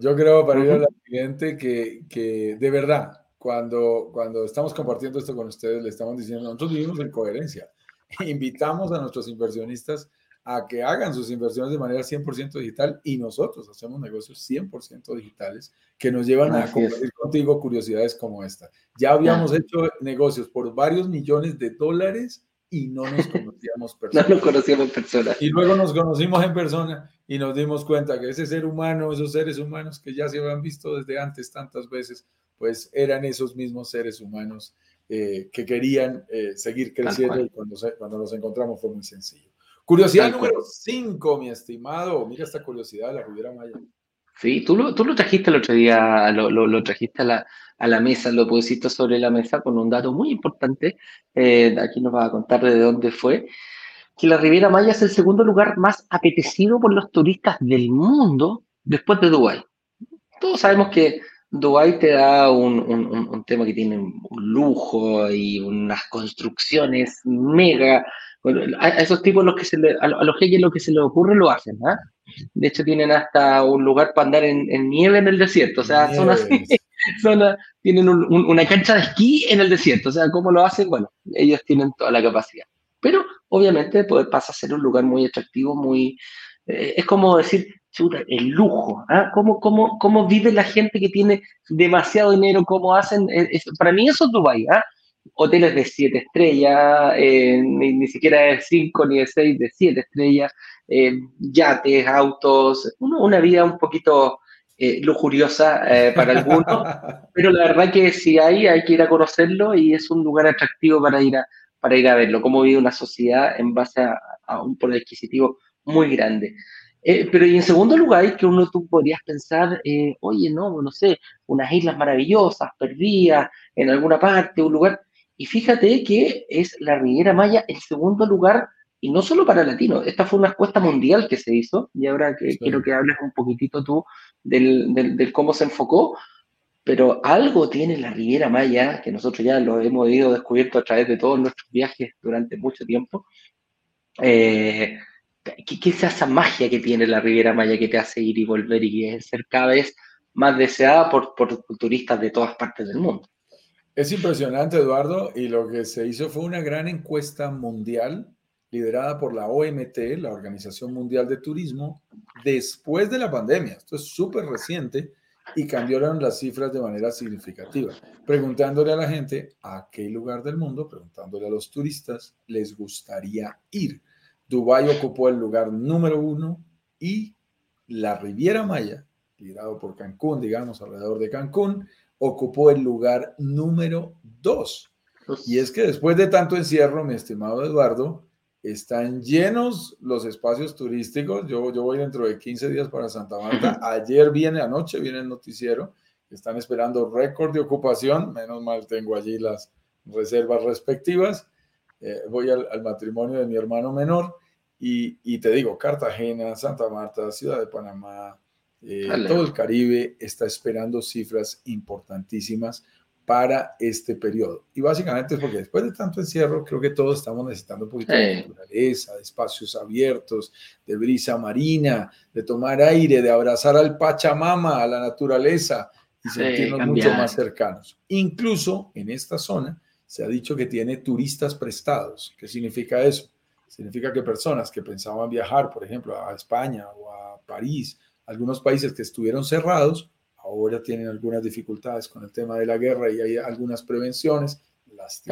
yo creo, para ir a la siguiente, que, que de verdad, cuando, cuando estamos compartiendo esto con ustedes, le estamos diciendo, nosotros vivimos en coherencia. [laughs] Invitamos a nuestros inversionistas a que hagan sus inversiones de manera 100% digital y nosotros hacemos negocios 100% digitales que nos llevan a compartir contigo curiosidades como esta. Ya habíamos hecho negocios por varios millones de dólares y no nos conocíamos [laughs] personas. no nos conocíamos en persona. Y luego nos conocimos en persona y nos dimos cuenta que ese ser humano, esos seres humanos que ya se habían visto desde antes tantas veces, pues eran esos mismos seres humanos eh, que querían eh, seguir creciendo y cuando, cuando nos encontramos fue muy sencillo. Curiosidad número 5, mi estimado. Mira esta curiosidad de la Riviera Maya. Sí, tú lo, tú lo trajiste el otro día, lo, lo, trajiste a la, a la, mesa, lo pusiste sobre la mesa con un dato muy importante. Eh, aquí nos va a contar de dónde fue. Que la Riviera Maya es el segundo lugar más apetecido por los turistas del mundo después de Dubái. Todos sabemos que Dubái te da un, un, un, tema que tiene un lujo y unas construcciones mega. a, esos tipos los que se a, los jeques lo que se les ocurre lo hacen. ¿ah? De hecho, tienen hasta un lugar para andar en, nieve en el desierto. O sea, son así, [laughs] tienen una cancha de esquí en el desierto. O sea, ¿cómo lo hacen? Bueno, ellos tienen toda la capacidad. Pero obviamente pues, pasa a ser un lugar muy atractivo, muy... Eh, es como decir, chuta, el lujo. ¿ah? ¿Cómo, cómo, cómo vive la gente que tiene demasiado dinero? ¿Cómo hacen? Eh, para mí eso es Dubái. ¿ah? Hoteles de siete estrellas, eh, ni, siquiera de cinco ni de seis, de siete estrellas, eh, yates, autos, una vida un poquito lujuriosa para algunos, [laughs] pero la verdad que si hay, hay que ir a conocerlo y es un lugar atractivo para ir a, para ir a verlo, cómo vive una sociedad en base a, a un poder adquisitivo muy grande. Eh, pero y en segundo lugar, que uno tú podrías pensar, eh, oye, no, no sé, unas islas maravillosas, perdidas en alguna parte, un lugar. Y fíjate que es la Riviera Maya el segundo lugar, y no solo para latinos, esta fue una encuesta mundial que se hizo, y ahora que quiero que hables un poquitito tú del, del, cómo se enfocó, pero algo tiene la Riviera Maya, que nosotros ya lo hemos ido descubierto a través de todos nuestros viajes durante mucho tiempo. Eh, ¿Qué, es esa magia que tiene la Riviera Maya que te hace ir y volver y ser cada vez más deseada por, por turistas de todas partes del mundo? Es impresionante, Eduardo, y lo que se hizo fue una gran encuesta mundial liderada por la OMT, la Organización Mundial de Turismo, después de la pandemia. Esto es súper reciente y cambiaron las cifras de manera significativa, preguntándole a la gente a qué lugar del mundo, preguntándole a los turistas, les gustaría ir. Dubái ocupó el lugar número uno y la Riviera Maya, liderado por Cancún, digamos, alrededor de Cancún, ocupó el lugar número dos. Y es que después de tanto encierro, mi estimado Eduardo, están llenos los espacios turísticos. Yo, yo voy dentro de 15 días para Santa Marta. [laughs] Ayer viene, anoche viene el noticiero. Están esperando récord de ocupación. Menos mal tengo allí las reservas respectivas. Eh, voy al, matrimonio de mi hermano menor y, y, te digo, Cartagena, Santa Marta, Ciudad de Panamá, eh, todo el Caribe está esperando cifras importantísimas para este periodo. Y básicamente es porque después de tanto encierro, creo que todos estamos necesitando un poquito de naturaleza, de espacios abiertos, de brisa marina, de tomar aire, de abrazar al Pachamama, a la naturaleza y sentirnos mucho más cercanos. Incluso en esta zona se ha dicho que tiene turistas prestados. ¿Qué significa eso? Significa que personas que pensaban viajar, por ejemplo, a España o a París, algunos países que estuvieron cerrados, ahora tienen algunas dificultades con el tema de la guerra y hay algunas prevenciones, las,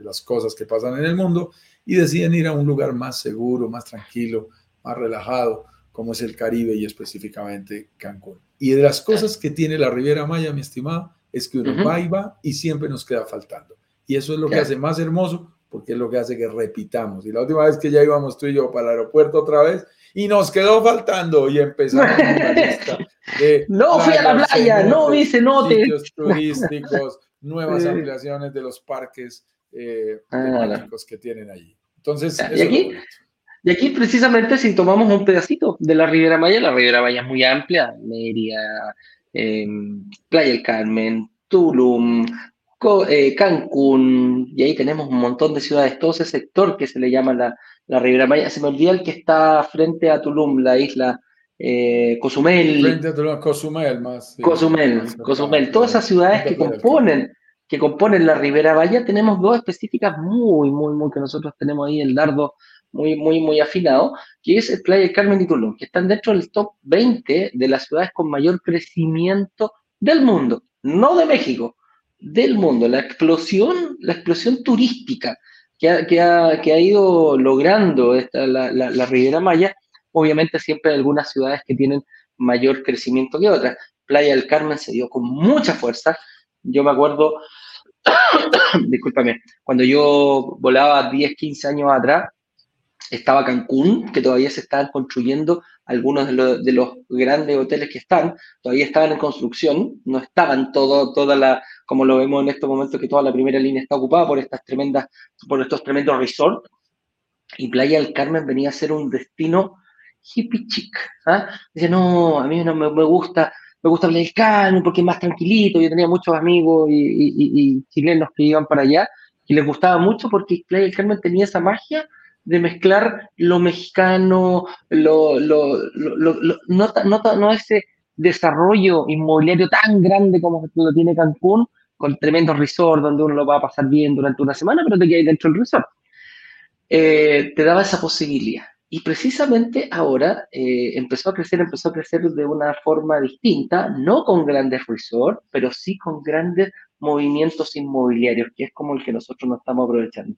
las cosas que pasan en el mundo, y deciden ir a un lugar más seguro, más tranquilo, más relajado, como es el Caribe y específicamente Cancún. Y de las cosas que tiene la Riviera Maya, mi estimado, es que uno va y va y siempre nos queda faltando. Y eso es lo que hace más hermoso, porque es lo que hace que repitamos. Y la última vez que ya íbamos tú y yo para el aeropuerto otra vez, y nos quedó faltando y empezamos una [laughs] lista de no fui a la playa, no vi cenotes. Sitios [laughs] turísticos, nuevas ampliaciones de los parques eh, ah, que tienen allí. Entonces, ¿Y aquí? y aquí precisamente si tomamos un pedacito de la Riviera Maya, la Riviera Maya es muy amplia, Mérida, eh, Playa del Carmen, Tulum, eh, Cancún, y ahí tenemos un montón de ciudades, todo ese sector que se le llama la, la Riviera Maya. Se me olvida el que está frente a Tulum, la isla eh, Cozumel. Frente a Tulum, Cozumel más. Cozumel, Cozumel. Todas esas ciudades que componen, que componen la Ribera Maya, tenemos dos específicas muy, muy, muy, que nosotros tenemos ahí el dardo muy, muy, muy afinado, que es el Playa del Carmen y Tulum, que están dentro del top 20 de las ciudades con mayor crecimiento del mundo, no de México, del mundo. La explosión, la explosión turística que ha, que ha, ido logrando esta, la, la, la Riviera Maya. Obviamente siempre hay algunas ciudades que tienen mayor crecimiento que otras. Playa del Carmen se dio con mucha fuerza. Yo me acuerdo, [coughs] discúlpame, cuando yo volaba 10, 15 años atrás, estaba Cancún, que todavía se estaban construyendo algunos de, los grandes hoteles que están, todavía estaban en construcción, no estaban todo, toda la, como lo vemos en estos momentos, que toda la primera línea está ocupada por estas tremendas, por estos tremendos resorts, y Playa del Carmen venía a ser un destino hippie chic. ¿ah? Dice, no, a mí no me, gusta, me gusta Playa del Carmen porque es más tranquilito, yo tenía muchos amigos y, y chilenos que iban para allá, y les gustaba mucho porque Playa del Carmen tenía esa magia de mezclar lo mexicano, lo, lo, lo, no, no, no, ese desarrollo inmobiliario tan grande como lo tiene Cancún, con tremendos resorts donde uno lo va a pasar bien durante una semana, pero te quedas dentro del resort. Eh, te daba esa posibilidad. Y precisamente ahora eh, empezó a crecer, empezó a crecer de una forma distinta, no con grandes resorts, pero sí con grandes movimientos inmobiliarios, que es como el que nosotros nos estamos aprovechando.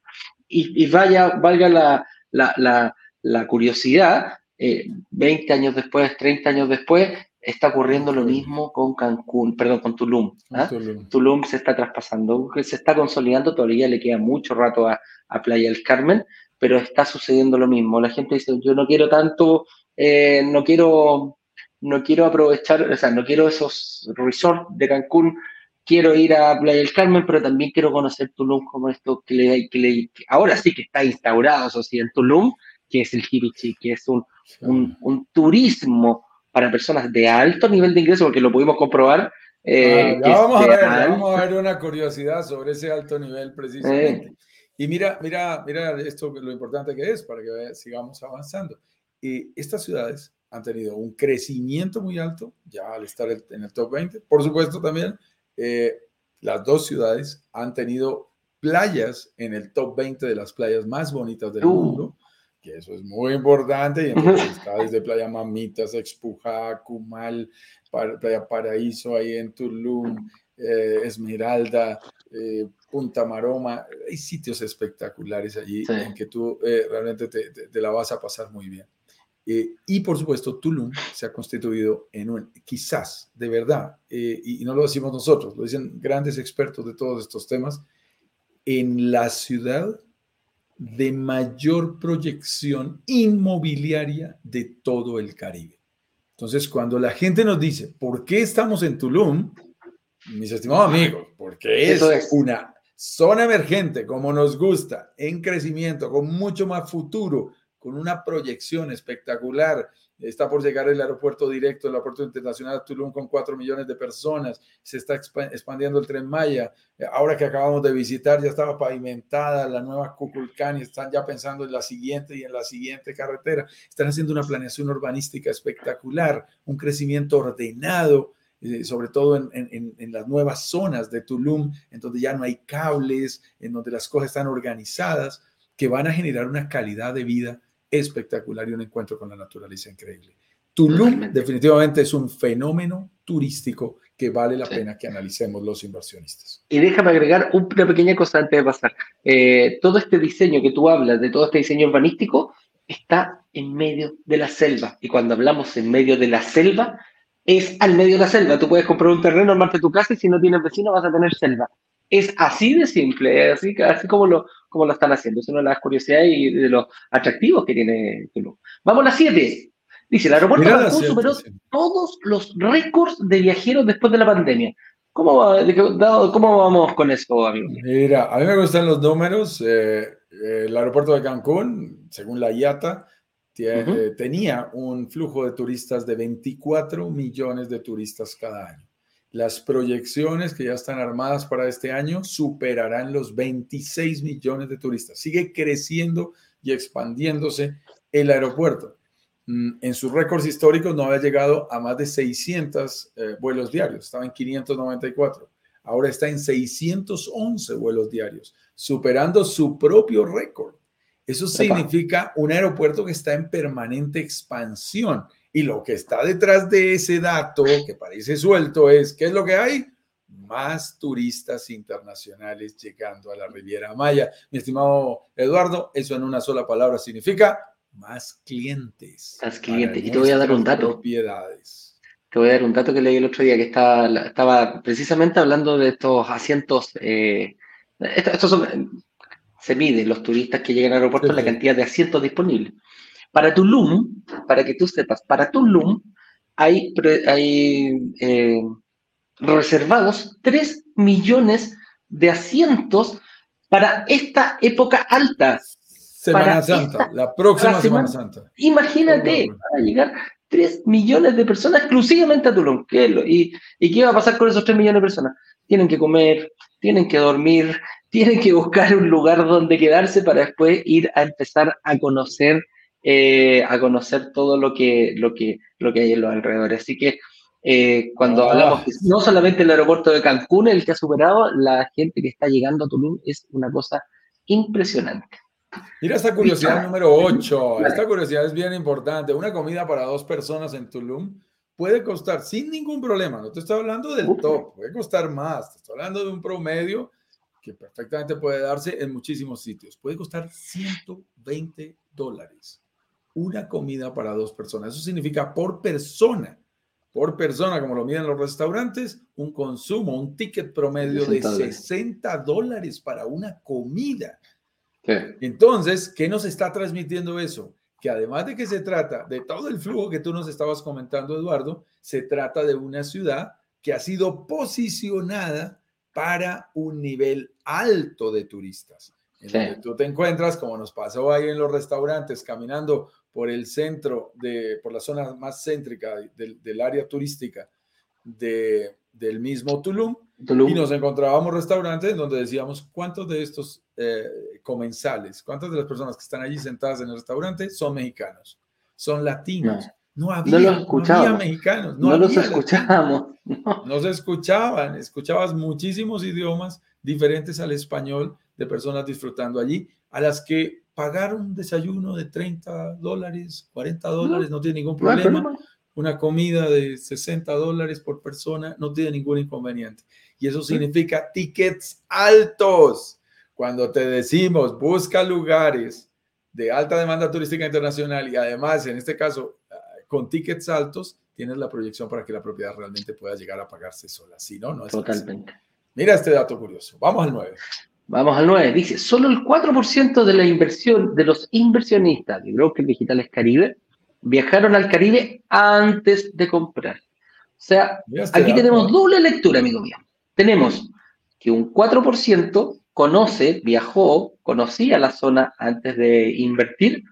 Y, vaya, valga la, la, la, curiosidad, 20 eh, años después, 30 años después, está ocurriendo lo mismo con Cancún, perdón, con Tulum. ¿ah? Tulum. se está traspasando, se está consolidando, todavía le queda mucho rato a, a, Playa del Carmen, pero está sucediendo lo mismo. La gente dice, yo no quiero tanto, eh, no quiero no quiero aprovechar, o sea, no quiero esos resorts de Cancún quiero ir a Playa del Carmen, pero también quiero conocer Tulum como esto que le, que le ahora sí que está instaurado, eso sí, en Tulum, que es el Hibichi, que es un, un, turismo para personas de alto nivel de ingreso, porque lo pudimos comprobar. Eh, ah, vamos, a ver, vamos a ver una curiosidad sobre ese alto nivel precisamente. Eh. Y mira, mira, mira esto lo importante que es para que sigamos avanzando. Y estas ciudades han tenido un crecimiento muy alto, ya al estar en el top 20, por supuesto también eh, las dos ciudades han tenido playas en el top 20 de las playas más bonitas del uh. mundo, que eso es muy importante. Y entonces está desde Playa Mamitas, Expujá, Cumal, Playa Paraíso ahí en Tulum, eh, Esmeralda, eh, Punta Maroma. Hay sitios espectaculares allí en que tú realmente te la vas a pasar muy bien. Eh, y por supuesto, Tulum se ha constituido en un, quizás, de verdad, eh, y no lo decimos nosotros, lo dicen grandes expertos de todos estos temas, en la ciudad de mayor proyección inmobiliaria de todo el Caribe. Entonces, cuando la gente nos dice, ¿por qué estamos en Tulum? Mis estimados amigos, porque es, es una zona emergente, como nos gusta, en crecimiento, con mucho más futuro, con una proyección espectacular. Está por llegar el aeropuerto directo, el aeropuerto internacional de Tulum con 4 millones de personas. Se está expandiendo el tren Maya. Ahora que acabamos de visitar, ya estaba pavimentada la nueva Cuculcán y están ya pensando en la siguiente y en la siguiente carretera. Están haciendo una planeación urbanística espectacular, un crecimiento ordenado, eh, sobre todo en, en, en, las nuevas zonas de Tulum, en donde ya no hay cables, en donde las cosas están organizadas, que van a generar una calidad de vida espectacular y un encuentro con la naturaleza increíble. Tulum definitivamente es un fenómeno turístico que vale la pena que analicemos los inversionistas. Y déjame agregar una pequeña cosa antes de pasar. Eh, todo este diseño que tú hablas, de todo este diseño urbanístico, está en medio de la selva. Y cuando hablamos en medio de la selva, es al medio de la selva. Tú puedes comprar un terreno, armarte tu casa y si no tienes vecino vas a tener selva. Es así de simple, así, así como, lo, como lo están haciendo. Es una de las curiosidades y de los atractivos que tiene Tulum. Vamos a las 7. Dice, el aeropuerto de Cancún superó todos los récords de viajeros después de la pandemia. ¿Cómo, ¿Cómo, vamos con eso, amigo? Mira, a mí me gustan los números. Eh, el aeropuerto de Cancún, según la IATA, eh, tenía un flujo de turistas de 24 millones de turistas cada año. Las proyecciones que ya están armadas para este año superarán los 26 millones de turistas. Sigue creciendo y expandiéndose el aeropuerto. Mm, en sus récords históricos no había llegado a más de 600 eh, vuelos diarios, estaba en 594. Ahora está en 611 vuelos diarios, superando su propio récord. Eso significa un aeropuerto que está en permanente expansión y lo que está detrás de ese dato, que parece suelto, es, ¿qué es lo que hay? más turistas internacionales llegando a la Riviera Maya. Mi estimado Eduardo, eso en una sola palabra significa más clientes. Más clientes. Y te voy a dar un dato. Propiedades. Te voy a dar un dato que leí el otro día, que estaba, estaba precisamente hablando de estos asientos. Eh, estos son, se miden los turistas que llegan al aeropuerto, la cantidad de asientos disponibles. Para Tulum, para que tú sepas, para Tulum hay, hay eh, reservados 3 millones de asientos para esta época alta. Semana Santa, la próxima Semana, Santa. Imagínate, van a llegar 3 millones de personas exclusivamente a Tulum. y, ¿Y qué va a pasar con esos 3 millones de personas? Tienen que comer, tienen que dormir, [laughs] tienen que buscar un lugar donde quedarse para después ir a empezar a conocer, eh, a conocer todo lo que, lo, que, lo que hay en los alrededores. Así que eh, cuando ah. hablamos no solamente el aeropuerto de Cancún el que ha superado, la gente que está llegando a Tulum es una cosa impresionante. Mira esta curiosidad número 8. Esta curiosidad es bien importante. Una comida para dos personas en Tulum puede costar sin ningún problema. No te estoy hablando del top, puede costar más. Te estoy hablando de un promedio que perfectamente puede darse en muchísimos sitios. Puede costar 120 dólares. Una comida para dos personas. Eso significa por persona por persona, como lo miden los restaurantes, un consumo, un ticket promedio de 60 dólares para una comida. Entonces, ¿qué nos está transmitiendo eso? Que además de que se trata de todo el flujo que tú nos estabas comentando, Eduardo, se trata de una ciudad que ha sido posicionada para un nivel alto de turistas. En tú te encuentras, como nos pasó ahí en los restaurantes, caminando por el centro, de, por la zona más céntrica del, área turística de, del mismo Tulum, y nos encontrábamos restaurantes en donde decíamos cuántos de estos eh, comensales, cuántas de las personas que están allí sentadas en el restaurante son mexicanos, son latinos. No, había, no, mexicanos. No, los escuchábamos. No. se escuchaban, escuchabas muchísimos idiomas diferentes al español de personas disfrutando allí, a las que pagar un desayuno de 30 dólares, 40 dólares, no, tiene ningún problema. Una comida de 60 dólares por persona no tiene ningún inconveniente. Y eso significa tickets altos. Cuando te decimos, busca lugares de alta demanda turística internacional y además, en este caso, ah, con tickets altos, tienes la proyección para que la propiedad realmente pueda llegar a pagarse sola. Si no, no es Totalmente. Mira este dato curioso. Vamos al 9. Vamos al 9. Dice, solo el 4% de la inversión de los inversionistas de Brokers Digitales Caribe viajaron al Caribe antes de comprar. O sea, aquí tenemos doble lectura, amigo mío. Tenemos que un 4% conoce, viajó, conocía la zona antes de invertir,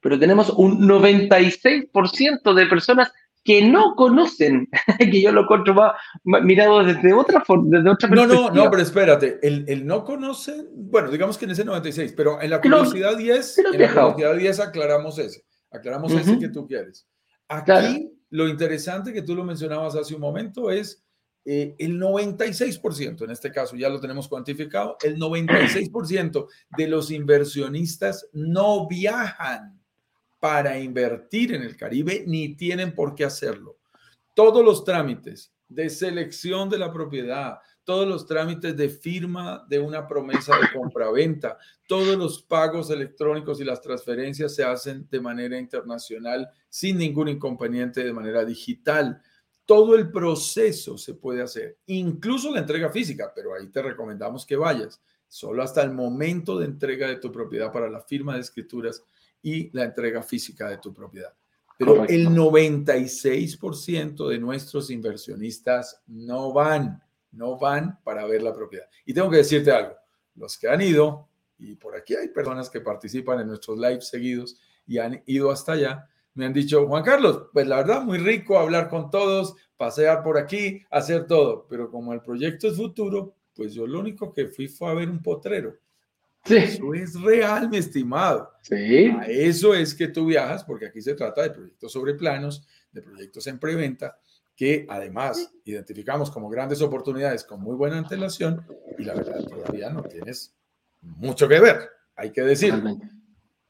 pero tenemos un 96% de personas que no conocen, [laughs] que yo lo encuentro mirado desde otra forma, desde otra No, no, no, pero espérate, el, el, no conoce, bueno, digamos que en ese 96, pero en la curiosidad 10, en la curiosidad 10 aclaramos ese, aclaramos ese que tú quieres. Aquí lo interesante que tú lo mencionabas hace un momento es eh, el 96%, en este caso ya lo tenemos cuantificado, el 96% de los inversionistas no viajan para invertir en el Caribe ni tienen por qué hacerlo. Todos los trámites de selección de la propiedad, todos los trámites de firma de una promesa de compraventa, todos los pagos electrónicos y las transferencias se hacen de manera internacional sin ningún inconveniente de manera digital. Todo el proceso se puede hacer, incluso la entrega física, pero ahí te recomendamos que vayas solo hasta el momento de entrega de tu propiedad para la firma de escrituras y la entrega física de tu propiedad. Pero el 96% de nuestros inversionistas no van, no van para ver la propiedad. Y tengo que decirte algo, los que han ido, y por aquí hay personas que participan en nuestros lives seguidos y han ido hasta allá, me han dicho, Juan Carlos, pues la verdad, muy rico hablar con todos, pasear por aquí, hacer todo, pero como el proyecto es futuro, pues yo lo único que fui fue a ver un potrero. Eso es real, mi estimado. Sí. A eso es que tú viajas, porque aquí se trata de proyectos sobre planos, de proyectos en preventa, que además identificamos como grandes oportunidades con muy buena antelación y la verdad todavía no tienes mucho que ver, hay que decirlo.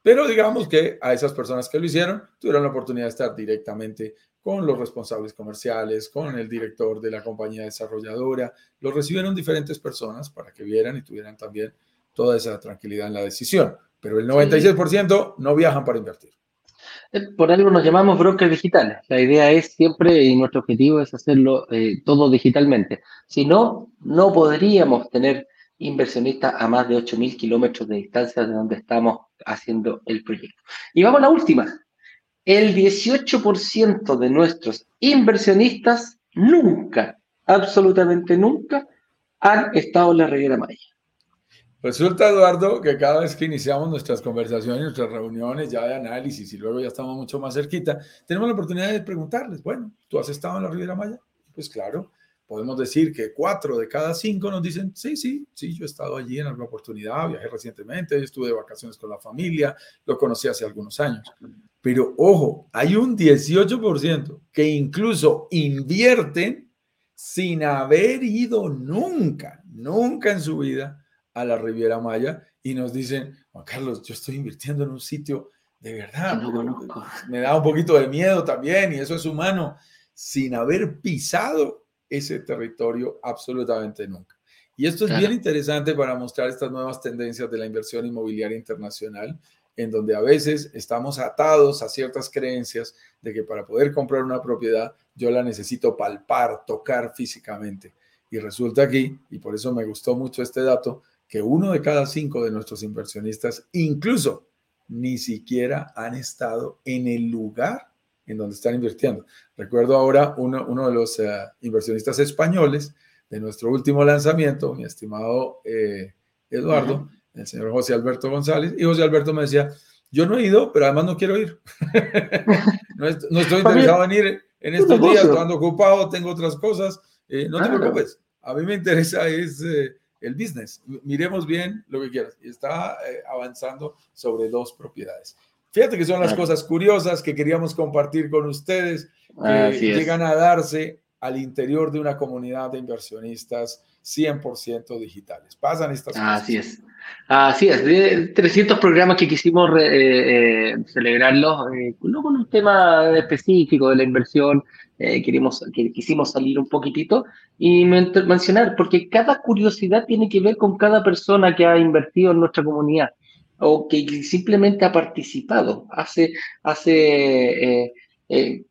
Pero digamos que a esas personas que lo hicieron tuvieron la oportunidad de estar directamente con los responsables comerciales, con el director de la compañía desarrolladora. Los recibieron diferentes personas para que vieran y tuvieran también toda esa tranquilidad en la decisión. Pero el 96% no viajan para invertir. Eh, por algo nos llamamos brokers digitales. La idea es siempre, y nuestro objetivo es hacerlo eh, todo digitalmente. Si no, no podríamos tener inversionistas a más de 8.000 kilómetros de distancia de donde estamos haciendo el proyecto. Y vamos a la última. El 18% de nuestros inversionistas nunca, absolutamente nunca, han estado en la Riviera Maya. Resulta, Eduardo, que cada vez que iniciamos nuestras conversaciones, nuestras reuniones ya de análisis y luego ya estamos mucho más cerquita, tenemos la oportunidad de preguntarles, bueno, ¿tú has estado en la Riviera Maya? Pues claro, podemos decir que cuatro de cada cinco nos dicen, sí, sí, sí, yo he estado allí en alguna oportunidad, viajé recientemente, estuve de vacaciones con la familia, lo conocí hace algunos años. Pero ojo, hay un 18% que incluso invierten sin haber ido nunca, nunca en su vida a la Riviera Maya y nos dicen, Juan Carlos, yo estoy invirtiendo en un sitio de verdad, [laughs] me da un poquito de miedo también y eso es humano, sin haber pisado ese territorio absolutamente nunca. Y esto es bien interesante para mostrar estas nuevas tendencias de la inversión inmobiliaria internacional, en donde a veces estamos atados a ciertas creencias de que para poder comprar una propiedad yo la necesito palpar, tocar físicamente. Y resulta aquí, y por eso me gustó mucho este dato, que uno de cada cinco de nuestros inversionistas incluso ni siquiera han estado en el lugar en donde están invirtiendo. Recuerdo ahora uno, uno de los eh, inversionistas españoles de nuestro último lanzamiento, mi estimado eh, Eduardo, el señor José Alberto González, y José Alberto me decía, yo no he ido, pero además no quiero ir. [laughs] no, estoy interesado en ir en estos días, ando ocupado, tengo otras cosas, eh, no te preocupes. A mí me interesa es el business. Miremos bien lo que quieras. Y está eh, avanzando sobre dos propiedades. Fíjate que son las cosas curiosas que queríamos compartir con ustedes, que llegan a darse al interior de una comunidad de inversionistas 100% digitales. Pasan estas cosas. Así es. Así es. De 300 programas que quisimos eh, eh, celebrarlos, no con un tema específico de la inversión, eh, queremos, que quisimos salir un poquitito y mencionar, porque cada curiosidad tiene que ver con cada persona que ha invertido en nuestra comunidad o que simplemente ha participado, hace, hace eh, eh,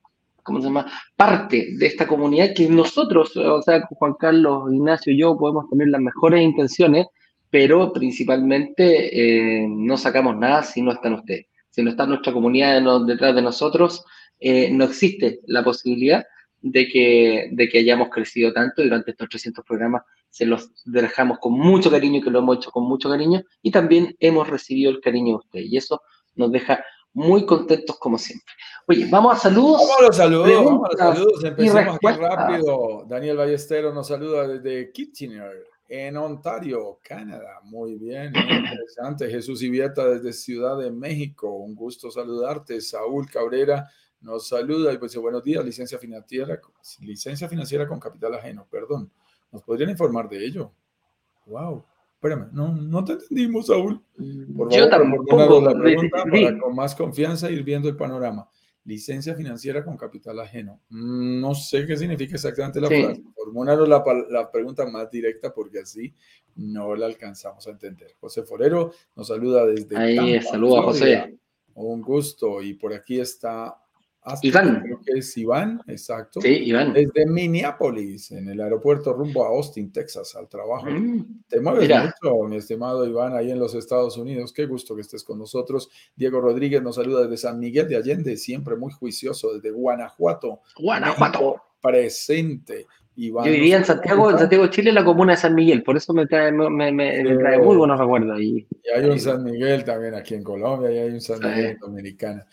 ¿cómo se llama? Parte de esta comunidad que nosotros, o sea, Juan Carlos, Ignacio y yo podemos tener las mejores intenciones, pero principalmente no sacamos nada si no están ustedes. Si no está nuestra comunidad detrás de nosotros, eh, no existe la posibilidad de que, de que hayamos crecido tanto durante estos 300 programas. Se los dejamos con mucho cariño y que lo hemos hecho con mucho cariño y también hemos recibido el cariño de ustedes y eso nos deja muy contentos como siempre. Oye, vamos a saludos. Vamos a los saludos, vamos a los saludos. Empecemos aquí rápido. Daniel Ballesteros nos saluda desde Kitchener, en Ontario, Canadá. Muy bien, muy interesante. Jesús Ivieta desde Ciudad de México. Un gusto saludarte. Saúl Cabrera nos saluda y pues buenos días, licencia financiera, licencia financiera con capital ajeno, perdón. ¿Nos podrían informar de ello? Wow. Espérame, no, no te entendimos, Saúl. Por Yo tampoco. La pregunta para con más confianza ir viendo el panorama. Licencia financiera con capital ajeno. Mm, no sé qué significa exactamente la frase. Formúlanos la, la pregunta más directa porque así no la alcanzamos a entender. José Forero nos saluda desde. Ahí, saluda, José. Un gusto. Y por aquí está Iván. Creo que es Iván, exacto. Sí, Iván. Desde Minneapolis, en el aeropuerto rumbo a Austin, Texas, al trabajo. Mm, Te mueves mucho, mi estimado Iván, ahí en los Estados Unidos. Qué gusto que estés con nosotros. Diego Rodríguez nos saluda desde San Miguel de Allende, siempre muy juicioso, desde Guanajuato. Guanajuato. presente. Iván Yo vivía en Santiago, en Santiago, Chile, en la comuna de San Miguel, por eso me trae, me, trae muy buenos recuerdos ahí. Y hay un San Miguel también aquí en Colombia, y hay un San Miguel Dominicana.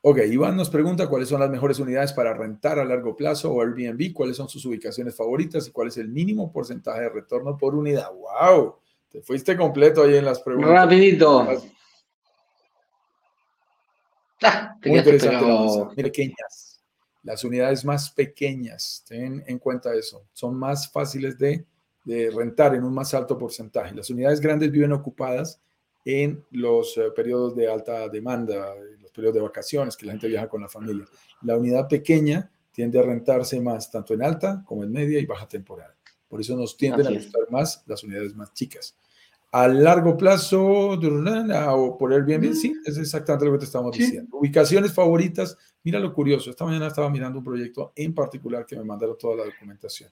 Ok, Iván nos pregunta cuáles son las mejores unidades para rentar a largo plazo o Airbnb, cuáles son sus ubicaciones favoritas y cuál es el mínimo porcentaje de retorno por unidad. ¡Wow! Te fuiste completo ahí en las preguntas. Rapidito. Ah, Muy interesante las pequeñas. Las unidades más pequeñas, ten en cuenta eso, son más fáciles de, de rentar en un más alto porcentaje. Las unidades grandes viven ocupadas en los eh, periodos de alta demanda, periodos de vacaciones, que la gente viaja con la familia. La unidad pequeña tiende a rentarse más tanto en alta como en media y baja temporada. Por eso nos tienden a gustar más las unidades más chicas. A largo plazo, o por el bien, sí, es exactamente lo que te estamos diciendo. Ubicaciones favoritas, mira lo curioso, esta mañana estaba mirando un proyecto en particular que me mandaron toda la documentación.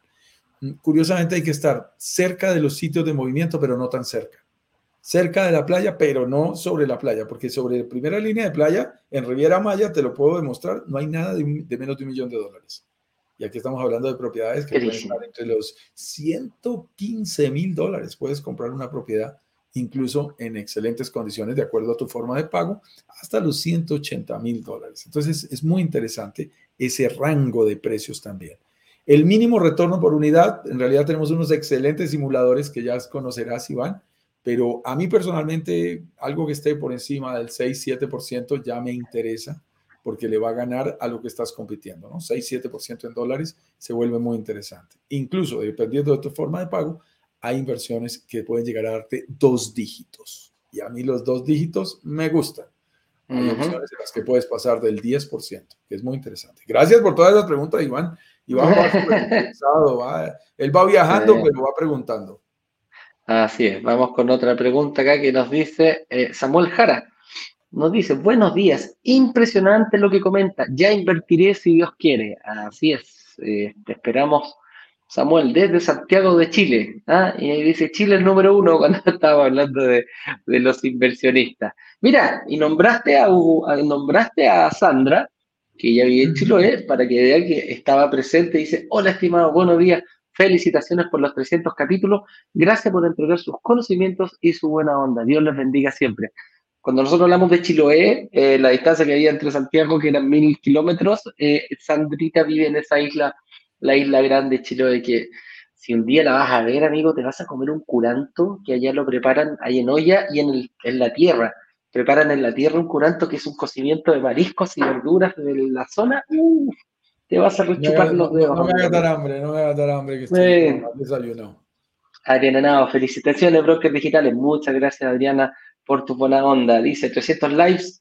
Mm, curiosamente hay que estar cerca de los sitios de movimiento, pero no tan cerca. Cerca de la playa, pero no sobre la playa, porque sobre la primera línea de playa, en Riviera Maya, te lo puedo demostrar, no hay nada de, de menos de un millón de dólares. Y aquí estamos hablando de propiedades que pueden estar entre los 115 mil dólares. Puedes comprar una propiedad incluso en excelentes condiciones de acuerdo a tu forma de pago, hasta los 180 mil dólares. Entonces es muy interesante ese rango de precios también. El mínimo retorno por unidad, en realidad tenemos unos excelentes simuladores que ya conocerás, Iván, pero a mí personalmente algo que esté por encima del 6-7% ya me interesa porque le va a ganar a lo que estás compitiendo, ¿no? 6-7% en dólares se vuelve muy interesante. Incluso, dependiendo de tu forma de pago, hay inversiones que pueden llegar a darte dos dígitos. Y a mí los dos dígitos me gustan. Hay opciones en las que puedes pasar del 10%, que es muy interesante. Gracias por todas las preguntas, Iván. Iván va va, él va viajando, pero va preguntando. Así es, vamos con otra pregunta acá que nos dice eh, Samuel Jara. Nos dice, buenos días, impresionante lo que comenta, ya invertiré si Dios quiere. Así es, eh, te esperamos, Samuel, desde Santiago de Chile. ¿ah? Y ahí dice Chile el número uno [laughs] cuando estaba hablando de, los inversionistas. Mira, y nombraste a, nombraste a Sandra, que ya vive en Chiloé, para que vea que estaba presente. Dice, hola estimado, buenos días, felicitaciones por los 300 capítulos, gracias por entregar sus conocimientos y su buena onda. Dios les bendiga siempre. Cuando nosotros hablamos de Chiloé, eh, la distancia que había entre Santiago, que eran mil kilómetros, eh, Sandrita vive en esa isla, la isla grande Chiloé, que si un día la vas a ver, amigo, te vas a comer un curanto que allá lo preparan ahí en olla y en, en la tierra. Preparan en la tierra un curanto que es un cocimiento de mariscos y verduras de la zona. Te vas a rechupar los dedos. No, me hagas dar hambre, no me hagas dar hambre, que estoy desayuno. Adriana Nao, felicitaciones, brokers digitales. Muchas gracias, Adriana, por tu buena onda. Dice 300 lives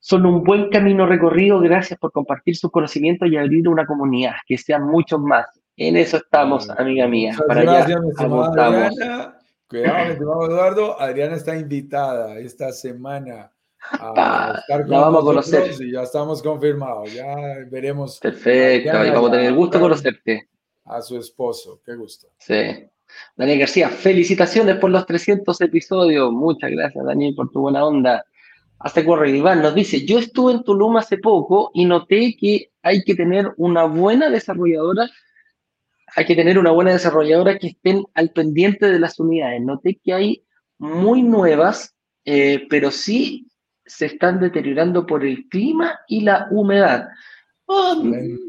son un buen camino recorrido. Gracias por compartir sus conocimientos y abrir una comunidad, que sean muchos más. En eso estamos, amiga mía. Para gracias, allá Cuidado, mi estimado Eduardo. Adriana está invitada esta semana a estar con la vamos a conocer. Y ya estamos confirmados. Ya veremos. Perfecto. vamos a tener el gusto de conocerte. A su esposo. Qué gusto. Sí. Daniel García, felicitaciones por los 300 episodios. Muchas gracias, Daniel, por tu buena onda. Hasta corre Iván nos dice, yo estuve en Tulum hace poco y noté que hay que tener una buena desarrolladora, hay que tener una buena desarrolladora que estén al pendiente de las unidades. Noté que hay muy nuevas, eh, pero sí se están deteriorando por el clima y la humedad. Oh,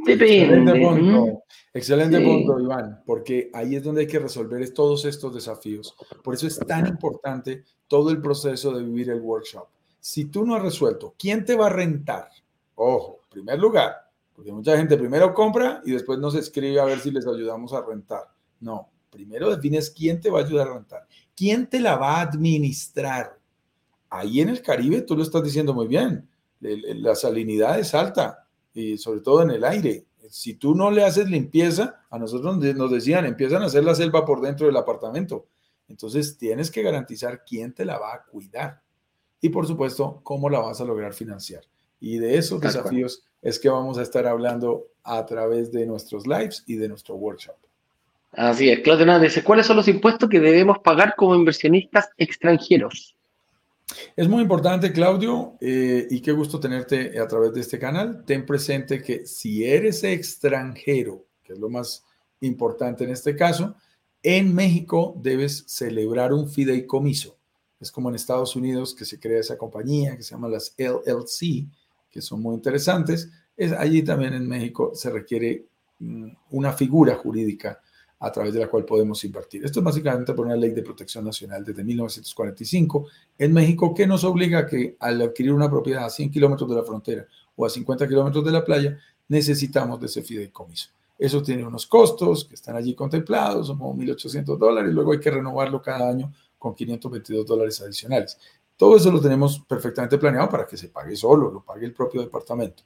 depende. Excelente punto, Iván, porque ahí es donde hay que resolver todos estos desafíos. Por eso es tan importante todo el proceso de vivir el workshop. Si tú no has resuelto, ¿quién te va a rentar? Ojo, en primer lugar, porque mucha gente primero compra y después nos escribe a ver si les ayudamos a rentar. No, primero defines quién te va a ayudar a rentar. ¿Quién te la va a administrar? Ahí en el Caribe, tú lo estás diciendo muy bien, la salinidad es alta y sobre todo en el aire si tú no le haces limpieza, a nosotros nos decían, empiezan a hacer la selva por dentro del apartamento. Entonces tienes que garantizar quién te la va a cuidar y por supuesto cómo la vas a lograr financiar. Y de esos desafíos es que vamos a estar hablando a través de nuestros lives y de nuestro workshop. Así es, Claudio dice, ¿cuáles son los impuestos que debemos pagar como inversionistas extranjeros? Es muy importante, Claudio, eh, y qué gusto tenerte a través de este canal. Ten presente que si eres extranjero, que es lo más importante en este caso, en México debes celebrar un fideicomiso. Es como en Estados Unidos que se crea esa compañía que se llama las LLC, que son muy interesantes. Es, allí también en México se requiere mm, una figura jurídica a través de la cual podemos invertir. Esto es básicamente por una ley de protección nacional desde 1945 en México que nos obliga a que al adquirir una propiedad a 100 kilómetros de la frontera o a 50 kilómetros de la playa, necesitamos de ese fideicomiso. Eso tiene unos costos que están allí contemplados, son como 1.800 dólares, luego hay que renovarlo cada año con 522 dólares adicionales. Todo eso lo tenemos perfectamente planeado para que se pague solo, lo pague el propio departamento.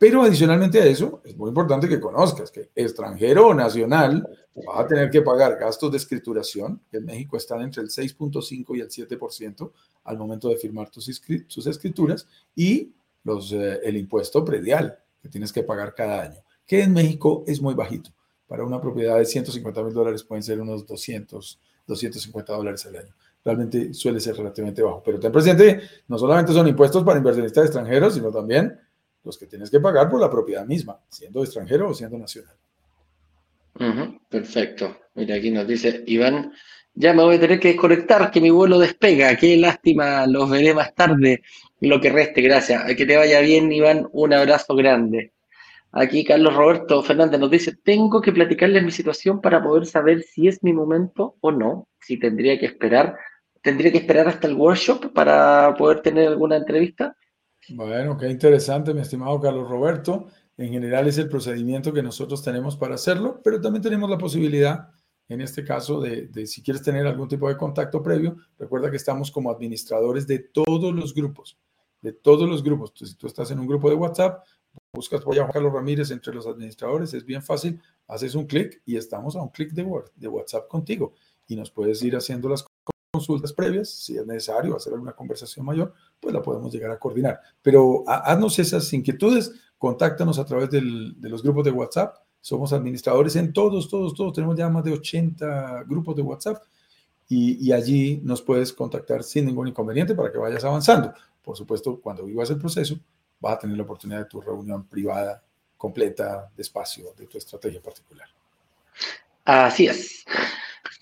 Pero adicionalmente a eso, es muy importante que conozcas que extranjero o nacional va a tener que pagar gastos de escrituración, que en México están entre el 6.5 y el 7% al momento de firmar tus, sus escrituras, y los, eh, el impuesto predial que tienes que pagar cada año, que en México es muy bajito. Para una propiedad de 150 mil dólares pueden ser unos 200, 250 dólares al año. Realmente suele ser relativamente bajo. Pero ten presente, no solamente son impuestos para inversionistas extranjeros, sino también los que tienes que pagar por la propiedad misma, siendo extranjero o siendo nacional. perfecto. Mira, aquí nos dice Iván, ya me voy a tener que desconectar, que mi vuelo despega. Qué lástima, los veré más tarde. Lo que reste, gracias. Que te vaya bien, Iván. Un abrazo grande. Aquí Carlos Roberto Fernández nos dice, tengo que platicarles mi situación para poder saber si es mi momento o no, si tendría que esperar. ¿Tendría que esperar hasta el workshop para poder tener alguna entrevista? Bueno, qué interesante, mi estimado Carlos Roberto. En general es el procedimiento que nosotros tenemos para hacerlo, pero también tenemos la posibilidad, en este caso, de, de si quieres tener algún tipo de contacto previo, recuerda que estamos como administradores de todos los grupos, de todos los grupos. Entonces, si tú estás en un grupo de WhatsApp, buscas por Juan Carlos Ramírez entre los administradores, es bien fácil, haces un clic y estamos a un clic de, de WhatsApp contigo y nos puedes ir haciendo las consultas previas, si es necesario hacer alguna conversación mayor, pues la podemos llegar a coordinar. Pero haznos esas inquietudes, contáctanos a través de los grupos de WhatsApp. Somos administradores en todos, todos, todos. Tenemos ya más de 80 grupos de WhatsApp y, allí nos puedes contactar sin ningún inconveniente para que vayas avanzando. Por supuesto, cuando vivas el proceso, vas a tener la oportunidad de tu reunión privada completa de espacio de tu estrategia particular. Así es.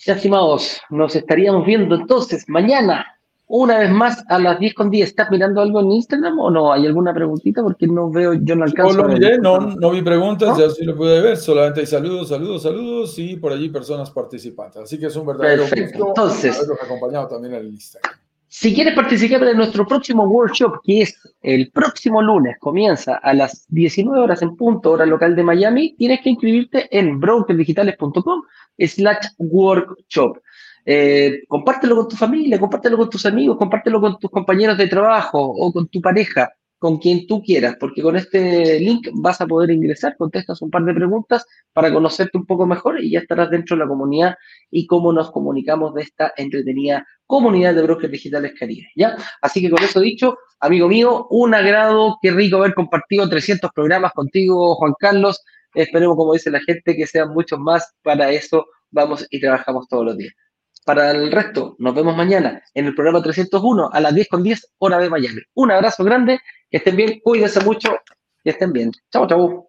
Ya, estimados, nos estaríamos viendo entonces mañana, una vez más a las 10 con 10. ¿Estás mirando algo en Instagram o no? ¿Hay alguna preguntita? Porque no veo, yo no alcanzo. No lo miré, no, no vi preguntas, ya sí lo pude ver. Solamente hay saludos, saludos, saludos y por allí personas participantes. Así que es un verdadero Perfecto. gusto entonces, haberlos acompañado también en el Instagram. Si quieres participar en nuestro próximo workshop, que es el próximo lunes, comienza a las 19 horas en punto, hora local de Miami, tienes que inscribirte en brokerdigitales.com slash workshop. Eh, compártelo con tu familia, compártelo con tus amigos, compártelo con tus compañeros de trabajo o con tu pareja con quien tú quieras, porque con este link vas a poder ingresar, contestas un par de preguntas para conocerte un poco mejor y ya estarás dentro de la comunidad y cómo nos comunicamos de esta entretenida comunidad de brokers digitales Caribe, ¿ya? Así que con eso dicho, amigo mío, un agrado, qué rico haber compartido 300 programas contigo, Juan Carlos, esperemos, como dice la gente, que sean muchos más, para eso vamos y trabajamos todos los días. Para el resto, nos vemos mañana en el programa 301 a las 10 con 10 hora de Miami. Un abrazo grande, que estén bien, cuídense mucho, y estén bien. Chao, chao.